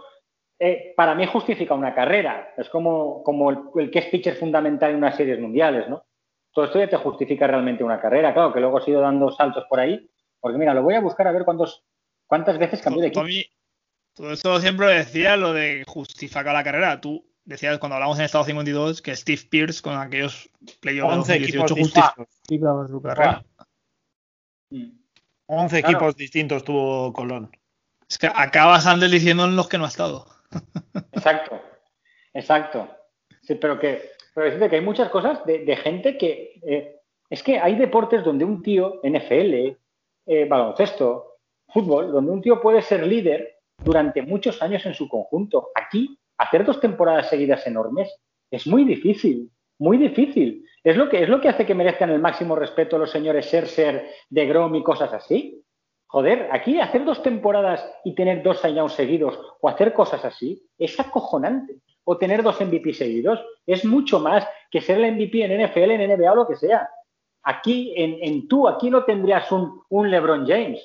eh, para mí justifica una carrera. Es como, como el, el que es pitcher fundamental en unas series mundiales, ¿no? Todo esto ya te justifica realmente una carrera. Claro, que luego has ido dando saltos por ahí. Porque mira, lo voy a buscar a ver cuántos, cuántas veces cambió de equipo. Tommy, todo esto siempre decía lo de justificar la carrera. Tú decías cuando hablamos en Estado 52 que Steve Pierce con aquellos playoffs de 11 equipos 2018 distintos. justificaba su carrera. Mm. 11 Claro. equipos distintos tuvo Colón. Es que acabas antes diciendo en los que no ha estado. Exacto, exacto. Sí, pero que, pero decirte que hay muchas cosas de, de gente que. eh, es que hay deportes donde un tío, NFL, eh, baloncesto, fútbol, donde un tío puede ser líder durante muchos años en su conjunto. Aquí, hacer dos temporadas seguidas enormes es muy difícil, muy difícil. Es lo que, es lo que hace que merezcan el máximo respeto los señores Scherzer, de Grom y cosas así. Joder, aquí hacer dos temporadas y tener dos touchdowns seguidos o hacer cosas así es acojonante. O tener dos MVP seguidos es mucho más que ser el MVP en NFL, en NBA o lo que sea. Aquí, en, en tú, aquí no tendrías un, un LeBron James.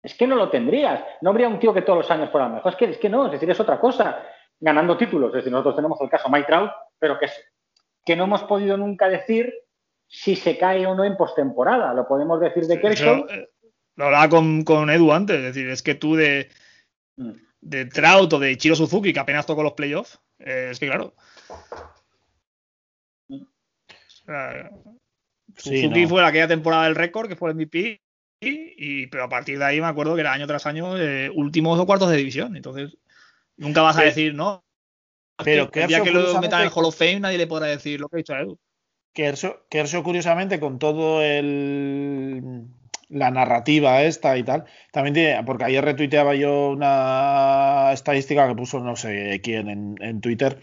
Es que no lo tendrías. No habría un tío que todos los años fuera mejor. Es que, es que no, es decir, es otra cosa. Ganando títulos. Es decir, nosotros tenemos el caso Mike Trout, pero que, es, que no hemos podido nunca decir si se cae o no en postemporada. Lo podemos decir de Kershaw. Lo hablaba con, con Edu antes, es decir, es que tú de, Mm. de Trout o de Chiro Suzuki, que apenas tocó los playoffs, eh, es que claro. Mm. O sea, Sí, Suzuki no. fue la aquella temporada del récord, que fue el MVP, y, y- pero a partir de ahí me acuerdo que era año tras año eh, últimos o cuartos de división. Entonces, nunca vas a decir, no. pero que Kershaw, que lo metan en el Hall of Fame, nadie le podrá decir lo que ha dicho a Edu. Kershaw, Kershaw, curiosamente, con todo el la narrativa esta y tal, también tiene, porque ayer retuiteaba yo una estadística que puso no sé quién en, en Twitter,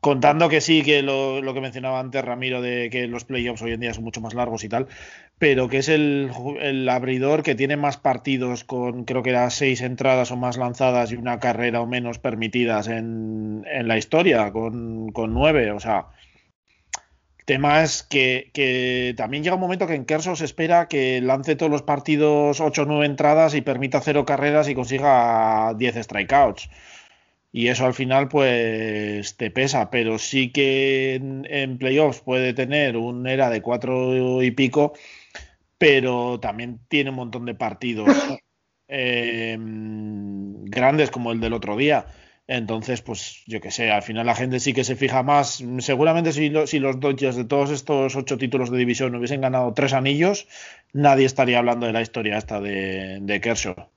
contando que sí, que lo, lo que mencionaba antes Ramiro de que los playoffs hoy en día son mucho más largos y tal, pero que es el, el abridor que tiene más partidos con creo que era seis entradas o más lanzadas y una carrera o menos permitidas en, en la historia, con, con nueve, o sea, tema es que, que también llega un momento que en Kershaw se espera que lance todos los partidos 8 o 9 entradas y permita cero carreras y consiga 10 strikeouts. Y eso al final pues te pesa, pero sí que en, en playoffs puede tener un era de 4 y pico, pero también tiene un montón de partidos eh, grandes como el del otro día. Entonces, pues yo que sé, al final la gente sí que se fija más. Seguramente si, lo- si los Dodgers de todos estos ocho títulos de división hubiesen ganado tres anillos, nadie estaría hablando de la historia esta de, Kershaw.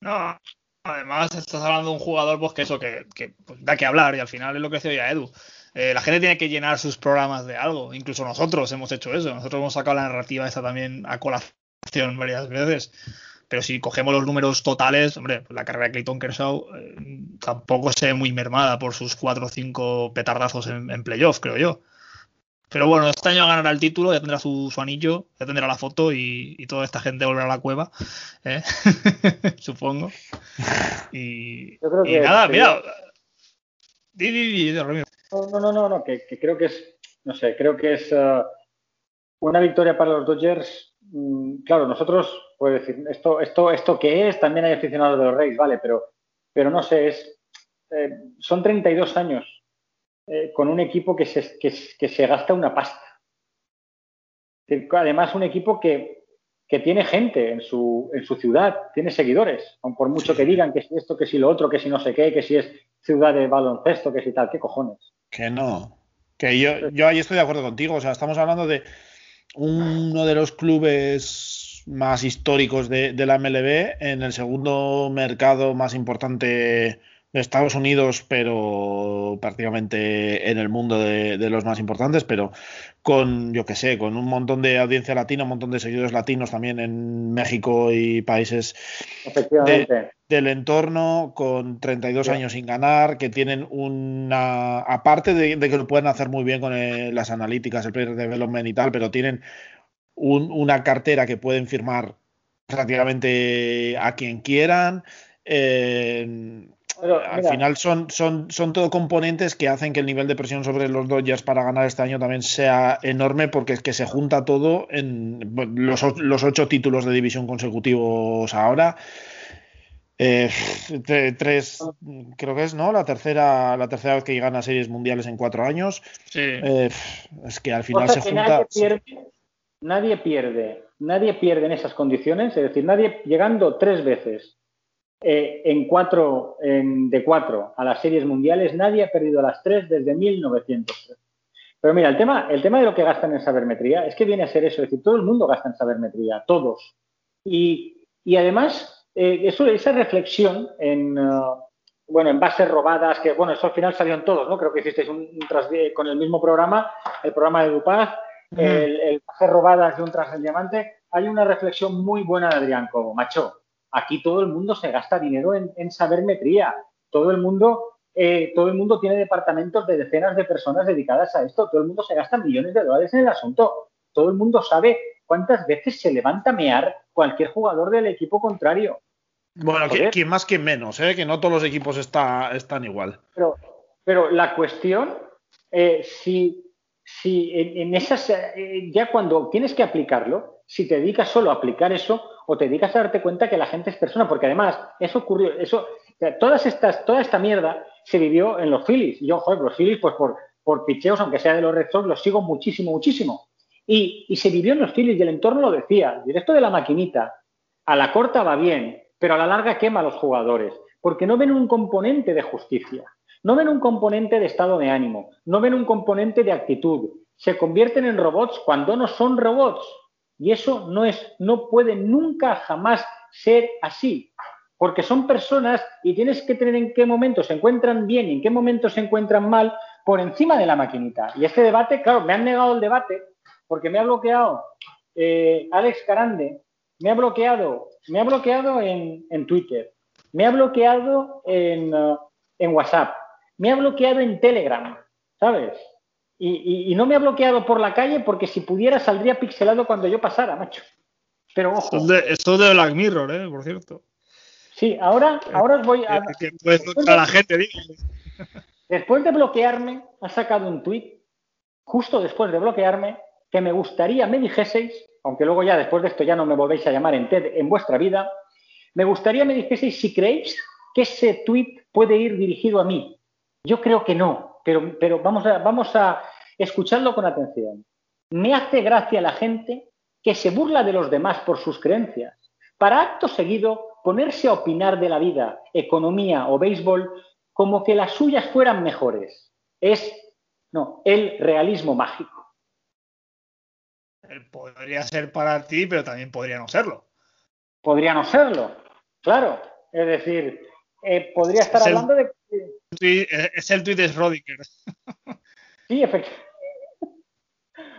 No, además estás hablando de un jugador pues que eso, que, pues, da que hablar y al final es lo que decía Edu. Eh, la gente tiene que llenar sus programas de algo, incluso nosotros hemos hecho eso, nosotros hemos sacado la narrativa esta también a colación varias veces, pero si cogemos los números totales, hombre, pues la carrera de Clayton Kershaw eh, tampoco se ve muy mermada por sus cuatro o cinco petardazos en, en playoff, creo yo. Pero bueno, este año ganará el título, ya tendrá su, su anillo, ya tendrá la foto y, y toda esta gente volverá a la cueva, ¿eh? supongo. Y, Yo creo y que- nada, que- mira. Di, di, di, Ramiro. No, no, no, no, que, que creo que es, no sé, creo que es eh, una victoria para los Dodgers. Mm, claro, nosotros, puedo decir, esto, esto, esto que es, también hay aficionados de los Reyes, vale, pero, pero no sé, es, eh, son 32 años eh, con un equipo que se, que, que se gasta una pasta. Además, un equipo que, que tiene gente en su, en su ciudad, tiene seguidores, aun por mucho que digan que si esto, que si lo otro, que si no sé qué, que si es ciudad de baloncesto, que si tal, ¿qué cojones? Que no. Que yo, yo ahí estoy de acuerdo contigo. O sea, estamos hablando de uno de los clubes más históricos de, la MLB en el segundo mercado más importante de Estados Unidos, pero prácticamente en el mundo de, de los más importantes, pero con, yo que sé, con un montón de audiencia latina, un montón de seguidores latinos también en México y países del entorno con 32 Ya. años sin ganar, que tienen una, aparte de, de que lo pueden hacer muy bien con eh, las analíticas, el player development y tal, pero tienen un- una cartera que pueden firmar prácticamente a quien quieran. eh, Pero, al mira, final son, son, son todo componentes que hacen que el nivel de presión sobre los Dodgers para ganar este año también sea enorme porque es que se junta todo en los, los ocho títulos de división consecutivos ahora. Eh, tre- tres, creo que es, ¿no? La tercera, la tercera vez que llegan a series mundiales en cuatro años. Sí. Eh, es que al final se junta. nadie pierde, nadie pierde, nadie pierde en esas condiciones, es decir, nadie llegando tres veces eh, en cuatro, en- de cuatro a las series mundiales, nadie ha perdido las tres desde 1903. Pero mira, el tema, el tema de lo que gastan en sabermetría es que viene a ser eso, es decir, todo el mundo gasta en sabermetría, todos. Y, y además, eh, eso, esa reflexión en, uh, bueno, en bases robadas, que bueno, eso al final salió en todos, ¿no? Creo que hicisteis un, con el mismo programa, el programa de Dupaz, el, el bases robadas de un tras el diamante. Hay una reflexión muy buena de Adrián Cobo, macho. Aquí todo el mundo se gasta dinero en, en sabermetría. Todo el mundo eh, todo el mundo tiene departamentos de decenas de personas dedicadas a esto, todo el mundo se gasta millones de dólares en el asunto, todo el mundo sabe cuántas veces se levanta a mear cualquier jugador del equipo contrario. Bueno, quien más, que menos, ¿eh? que no todos los equipos está, están igual. Pero, pero la cuestión, eh, si, si en, esas, eh, ya cuando tienes que aplicarlo, si te dedicas solo a aplicar eso, o te dedicas a darte cuenta que la gente es persona, porque además eso ocurrió, eso, todas estas, toda esta mierda se vivió en los Phillies. Yo, joder, los Phillies, pues por, por picheos, aunque sea de los Red los sigo muchísimo, muchísimo. Y, y se vivió en los Phillies y el entorno lo decía. Directo de la maquinita, a la corta va bien, pero a la larga quema a los jugadores, porque no ven un componente de justicia, no ven un componente de estado de ánimo, no ven un componente de actitud. Se convierten en robots cuando no son robots. Y eso no es, no puede nunca jamás ser así porque son personas y tienes que tener en qué momentos se encuentran bien y en qué momentos se encuentran mal por encima de la maquinita. Y este debate, claro, me han negado el debate porque me ha bloqueado eh, Alex Carande, me ha bloqueado, me ha bloqueado en, Twitter, me ha bloqueado en, uh, en, WhatsApp, me ha bloqueado en Telegram, ¿sabes? Y, no me ha bloqueado por la calle porque si pudiera saldría pixelado cuando yo pasara, macho. Pero ojo. Esto de, esto de Black Mirror, ¿eh? Por cierto. Sí, ahora, ahora os voy a. la gente, Después de bloquearme, ha sacado un tuit, justo después de bloquearme, que me gustaría me dijeseis, aunque luego ya después de esto ya no me volvéis a llamar en TED en vuestra vida, me gustaría me dijeseis si creéis que ese tuit puede ir dirigido a mí. Yo creo que no, pero, pero vamos, a, vamos a escucharlo con atención. Me hace gracia la gente que se burla de los demás por sus creencias, para acto seguido ponerse a opinar de la vida, economía o béisbol como que las suyas fueran mejores. Es, no, el realismo mágico. Podría ser para ti, pero también podría no serlo. Podría no serlo, claro. Es decir, eh, podría estar hablando de... Es el tuit de Schrödinger. Sí, efectivamente.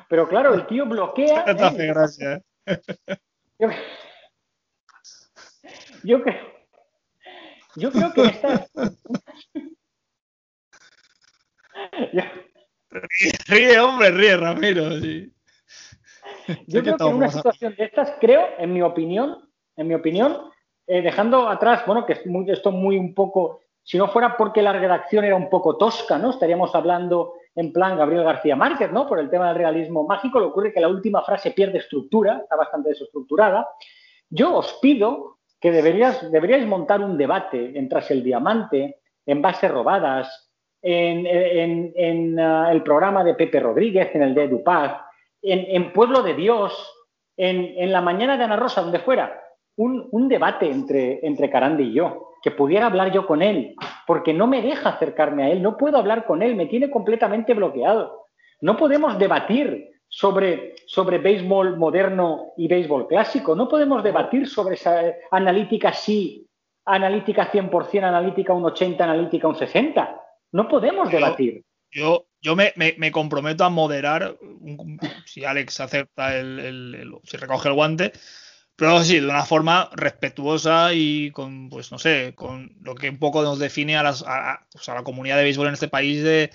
Pero claro, el tío bloquea. te hace gracia. ¿eh? Yo creo, yo creo que esta. ríe, hombre, ríe, Ramiro. Yo creo que en una situación de estas, creo, en mi opinión, en mi opinión, eh, dejando atrás, bueno, que esto muy un poco, si no fuera porque la redacción era un poco tosca, ¿no? Estaríamos hablando en plan Gabriel García Márquez, ¿no? Por el tema del realismo mágico, lo ocurre que la última frase pierde estructura, está bastante desestructurada. Yo os pido que deberías, deberíais montar un debate en Tras el Diamante, en Bases Robadas, en, uh, el programa de Pepe Rodríguez, en el de Dupaz, en, Pueblo de Dios, en, La Mañana de Ana Rosa, donde fuera, un, debate entre, entre Carande y yo, que pudiera hablar yo con él, porque no me deja acercarme a él, no puedo hablar con él, me tiene completamente bloqueado. No podemos debatir sobre, sobre béisbol moderno y béisbol clásico. No podemos debatir sobre esa analítica sí, analítica 100%, analítica un 80, analítica un 60. No podemos debatir. Yo, yo me, me, comprometo a moderar, si Alex acepta el, si recoge el guante, pero sí, de una forma respetuosa y con, pues no sé, con lo que un poco nos define a, las, a, pues, a la comunidad de béisbol en este país de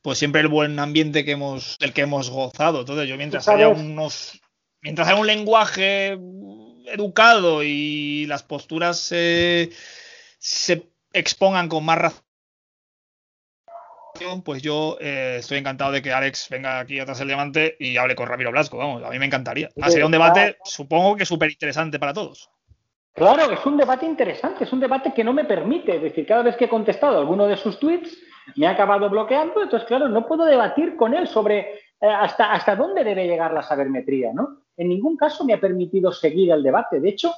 pues siempre el buen ambiente que hemos, del que hemos gozado. Entonces, yo mientras haya unos. Mientras haya un lenguaje educado y las posturas se expongan con más razón, pues yo eh, estoy encantado de que Alex venga aquí atrás del diamante y hable con Ramiro Blasco. Vamos, a mí me encantaría. Ha sido un debate, supongo que súper interesante para todos. Claro, es un debate interesante, es un debate que no me permite, es decir, cada vez que he contestado alguno de sus tweets, me ha acabado bloqueando, entonces, claro, no puedo debatir con él sobre eh, hasta, hasta dónde debe llegar la sabermetría, ¿no? En ningún caso me ha permitido seguir el debate. De hecho,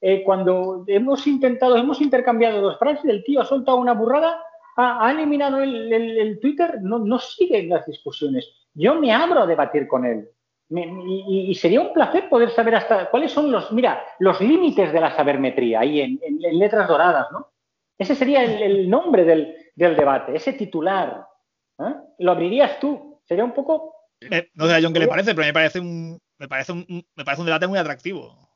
eh, cuando hemos intentado, hemos intercambiado dos frases, el tío ha soltado una burrada, ha, eliminado el, Twitter, no, no siguen las discusiones. Yo me abro a debatir con él. y, sería un placer poder saber hasta cuáles son los, mira, los límites de la sabermetría ahí en, en letras doradas, ¿no? Ese sería el, el nombre del, del, debate, ese titular. ¿eh? Lo abrirías tú. Sería un poco. Eh, no sé a John qué le parece, pero me parece un, me parece un, me parece un debate muy atractivo.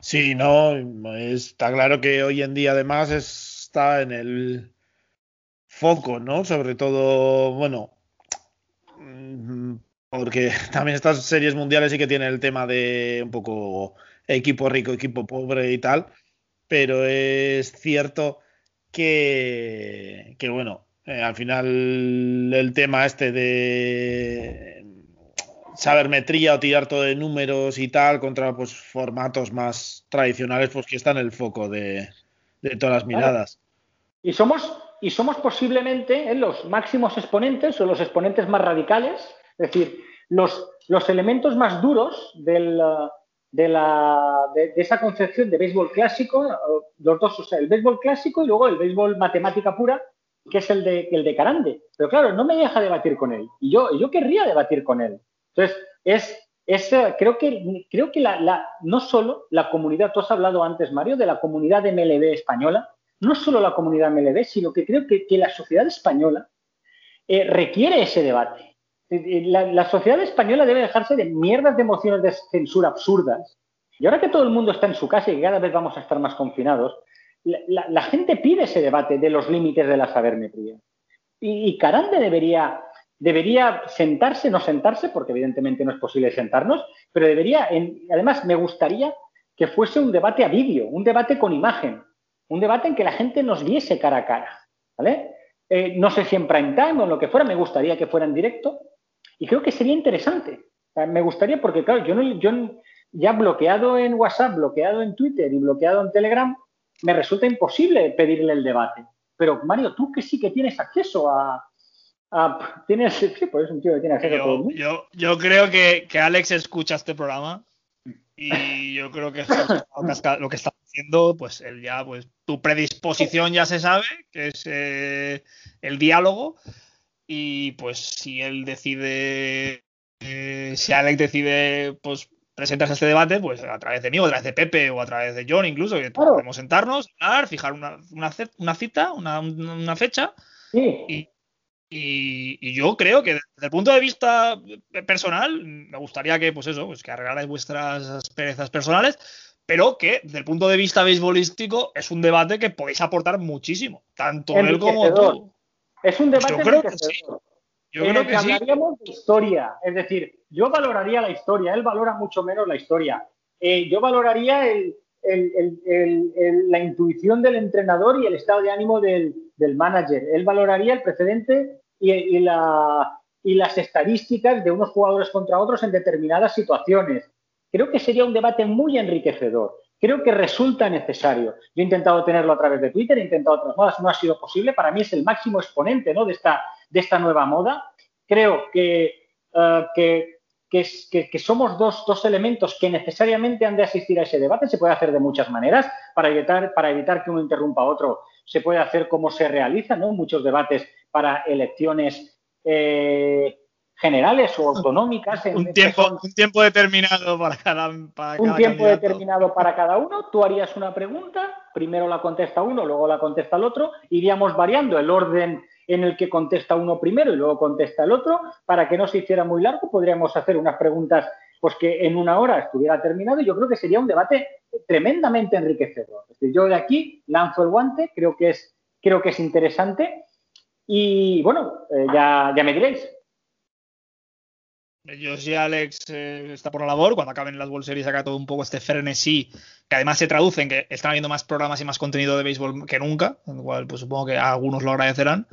Sí, no, está claro que hoy en día además está en el foco, ¿no? Sobre todo, bueno, mm, porque también estas series mundiales sí que tienen el tema de un poco equipo rico, equipo pobre y tal, pero es cierto que, que bueno, eh, al final el tema este de sabermetría o tirar todo de números y tal contra pues formatos más tradicionales pues que está en el foco de, de todas las miradas. Y somos y somos posiblemente ¿eh? los máximos exponentes o los exponentes más radicales, es decir, los, los elementos más duros del, de, la, de, de, esa concepción de béisbol clásico, los dos, o sea, el béisbol clásico y luego el béisbol matemática pura, que es el de, el de Carande. Pero claro, no me deja debatir con él. Y yo, yo querría debatir con él. Entonces, es, es creo que, creo que la, la, no solo la comunidad, tú has hablado antes, Mario, de la comunidad de MLB española, no solo la comunidad MLB, sino que creo que, la sociedad española eh, requiere ese debate. La, la, sociedad española debe dejarse de mierdas de emociones de censura absurdas. Y ahora que todo el mundo está en su casa y cada vez vamos a estar más confinados, la, gente pide ese debate de los límites de la sabermetría. Y, y Carande debería, debería sentarse, no sentarse, porque evidentemente no es posible sentarnos, pero debería, además me gustaría que fuese un debate a vídeo, un debate con imagen, un debate en que la gente nos viese cara a cara. ¿vale? Eh, no sé si en prime time o en lo que fuera, me gustaría que fuera en directo, y creo que sería interesante. Me gustaría porque, claro, yo, no, yo ya bloqueado en WhatsApp, bloqueado en Twitter y bloqueado en Telegram, me resulta imposible pedirle el debate. Pero, Mario, tú que sí que tienes acceso a... tienes, sí, pues es un tío que tiene acceso yo, a todo. Yo, yo creo que, que, Alex escucha este programa y yo creo que lo que está haciendo, pues él ya, pues tu predisposición ya se sabe, que es eh, el diálogo y pues si él decide, eh, si Alex decide pues presentarse a este debate, pues a través de mí o a través de Pepe o a través de John incluso, que claro. podemos sentarnos, hablar, fijar una, una, una cita, una, una fecha sí. y, y, y, yo creo que desde el punto de vista personal me gustaría que pues eso, pues que arreglarais vuestras asperezas personales, pero que desde el punto de vista beisbolístico es un debate que podéis aportar muchísimo, tanto él como tú. Es un debate yo creo que sí. Yo creo que, que hablaríamos sí. de historia, es decir, yo valoraría la historia, él valora mucho menos la historia. Eh, yo valoraría el, el, el, la intuición del entrenador y el estado de ánimo del, del manager. Él valoraría el precedente y, y, la, y las estadísticas de unos jugadores contra otros en determinadas situaciones. Creo que sería un debate muy enriquecedor creo que resulta necesario. Yo he intentado tenerlo a través de Twitter, he intentado otras modas, no ha sido posible. Para mí es el máximo exponente ¿no? de, esta, de esta nueva moda. Creo que, que, que, que somos dos, dos, elementos que necesariamente han de asistir a ese debate. Se puede hacer de muchas maneras para evitar, para evitar que uno interrumpa a otro. Se puede hacer como se realiza, ¿no? Muchos debates para elecciones eh, generales o autonómicas. Un, tiempo, un tiempo determinado para cada, para Un cada tiempo candidato. determinado para cada uno. Tú harías una pregunta, primero la contesta uno, luego la contesta el otro. Iríamos variando el orden en el que contesta uno primero y luego contesta el otro. Para que no se hiciera muy largo, podríamos hacer unas preguntas pues que en una hora estuviera terminado. Yo creo que sería un debate tremendamente enriquecedor. Yo de aquí lanzo el guante, creo que es, creo que es interesante. Y bueno, eh, ya, ya me diréis. Yo sí, Alex eh, está por la labor. Cuando acaben las World Series, acá todo un poco este frenesí, que además se traduce en que están habiendo más programas y más contenido de béisbol que nunca, lo cual pues supongo que algunos lo agradecerán.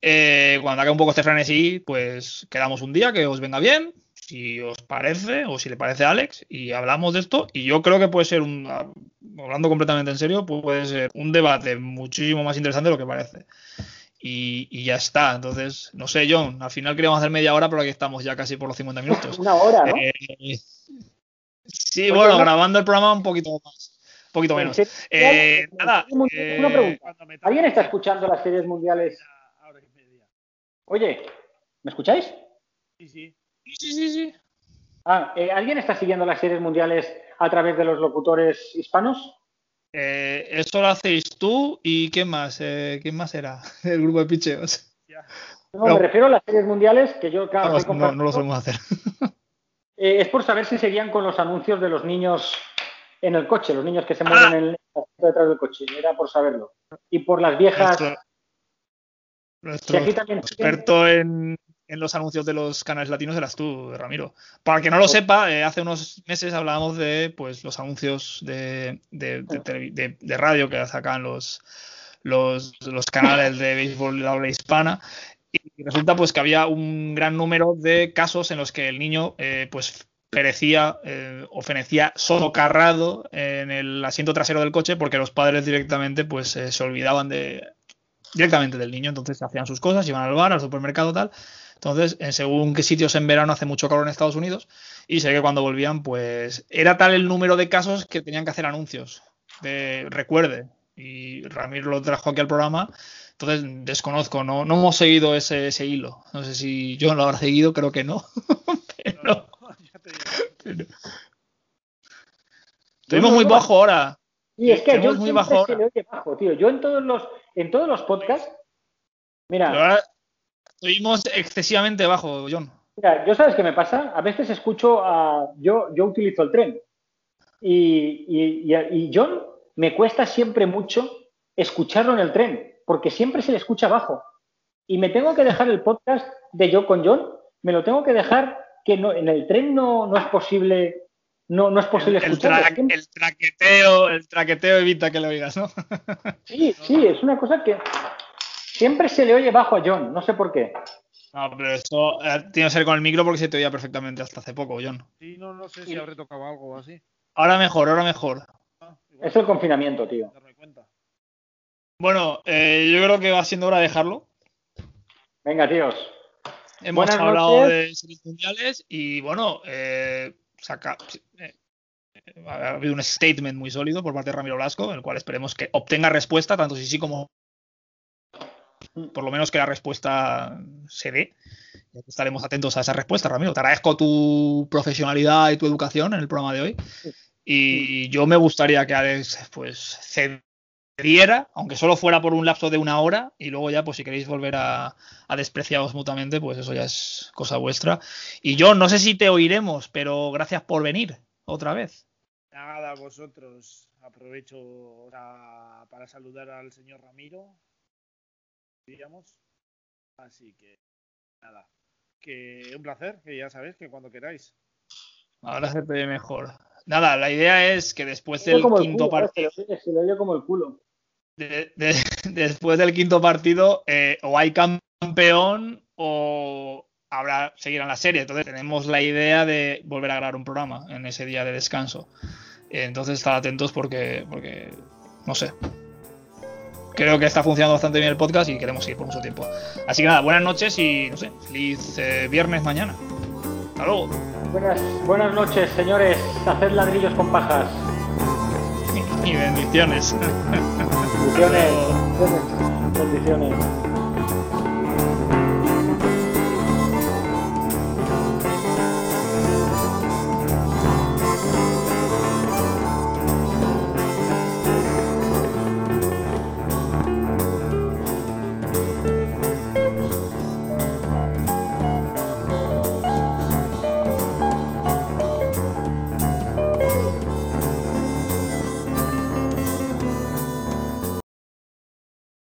Eh, cuando acabe un poco este frenesí, pues quedamos un día que os venga bien, si os parece o si le parece a Alex, y hablamos de esto. Y yo creo que puede ser un, hablando completamente en serio, puede ser un debate muchísimo más interesante de lo que parece. Y, y, ya está. Entonces, no sé, John, al final queríamos hacer media hora, pero aquí estamos ya casi por los 50 minutos. Una hora, ¿no? Eh, sí, Oye, bueno, no. grabando el programa un poquito más. Un poquito menos. Sí, eh, nada. Una pregunta. Eh, ¿Alguien está escuchando las series mundiales? Oye, ¿me escucháis? Sí, sí. Sí, sí, sí. Ah, ¿Alguien está siguiendo las series mundiales a través de los locutores hispanos? Eh, eso lo hacéis tú y ¿quién más? Eh, ¿Quién más era? El grupo de picheos. No, me refiero a las series mundiales que yo, claro, No, no, no lo solemos hacer. Eh, es por saber si seguían con los anuncios de los niños en el coche, los niños que se Ah. mueven en el asiento detrás del coche. Era por saberlo. Y por las viejas. Nuestro, nuestro Si aquí también siguen- experto en, en los anuncios de los canales latinos eras tú, Ramiro. Para que no lo sepa, eh, hace unos meses hablábamos de pues los anuncios de, de- radio que sacan los, los, los canales de béisbol de habla hispana. Y resulta pues que había un gran número de casos en los que el niño eh, pues perecía eh, o fenecía socarrado en el asiento trasero del coche porque los padres directamente pues eh, se olvidaban de directamente del niño, entonces hacían sus cosas, iban al bar, al supermercado, tal. Entonces, en según qué sitios en verano hace mucho calor en Estados Unidos, y sé que cuando volvían, pues era tal el número de casos que tenían que hacer anuncios de recuerde. Y Ramiro lo trajo aquí al programa, entonces desconozco, no, no hemos seguido ese, ese hilo. No sé si yo lo habrá seguido, creo que no. pero, Ya te digo. pero- Estuvimos muy bajo ahora. Y es que yo muy bajo se le oye bajo, tío. Yo en todos los, en todos los podcasts. Mira, Pero ahora estuvimos excesivamente bajo, John. Mira, yo sabes qué me pasa. A veces escucho a. Yo, yo utilizo el tren. Y, y, y, y John me cuesta siempre mucho escucharlo en el tren, porque siempre se le escucha bajo. Y me tengo que dejar el podcast de yo con John, me lo tengo que dejar que no, en el tren no, no es posible. No, no es posible El, el escucharlo. tra- el traqueteo, el traqueteo evita que lo oigas, ¿no? sí, sí, es una cosa que siempre se le oye bajo a John, no sé por qué. No, pero eso eh, tiene que ser con el micro porque se te oía perfectamente hasta hace poco, John. Sí, no, no sé si habré tocado algo o así. Ahora mejor, ahora mejor. Ah, Es el confinamiento, tío. Bueno, eh, yo creo que va siendo hora de dejarlo. Venga, tíos. Hemos Buenas hablado noches. de series mundiales y bueno, eh, saca, eh, ha habido un statement muy sólido por parte de Ramiro Blasco, el cual esperemos que obtenga respuesta, tanto si sí como por lo menos que la respuesta se dé. Ya estaremos atentos a esa respuesta, Ramiro. Te agradezco tu profesionalidad y tu educación en el programa de hoy. Y yo me gustaría que Alex pues cediera, aunque solo fuera por un lapso de una hora, y luego ya, pues si queréis volver a, a despreciaros mutuamente, pues eso ya es cosa vuestra. Y yo no sé si te oiremos, pero gracias por venir otra vez. Nada, vosotros. Aprovecho ahora para saludar al señor Ramiro. Diríamos. Así que, nada. Que un placer, que ya sabéis que cuando queráis. Ahora se te ve mejor. Nada, la idea es que después del quinto partido. Se le oye- se le oye como el culo. de- de- después del quinto partido, eh, o hay campeón o habrá seguirán la serie. Entonces tenemos la idea de volver a grabar un programa en ese día de descanso. Eh, Entonces estar atentos porque, porque no sé. Creo que está funcionando bastante bien el podcast y queremos seguir por mucho tiempo. Así que nada, buenas noches y no sé, feliz eh, viernes mañana. Hasta luego. Buenas, buenas noches, señores. Haced ladrillos con pajas. Y bendiciones. Bendiciones. Bendiciones.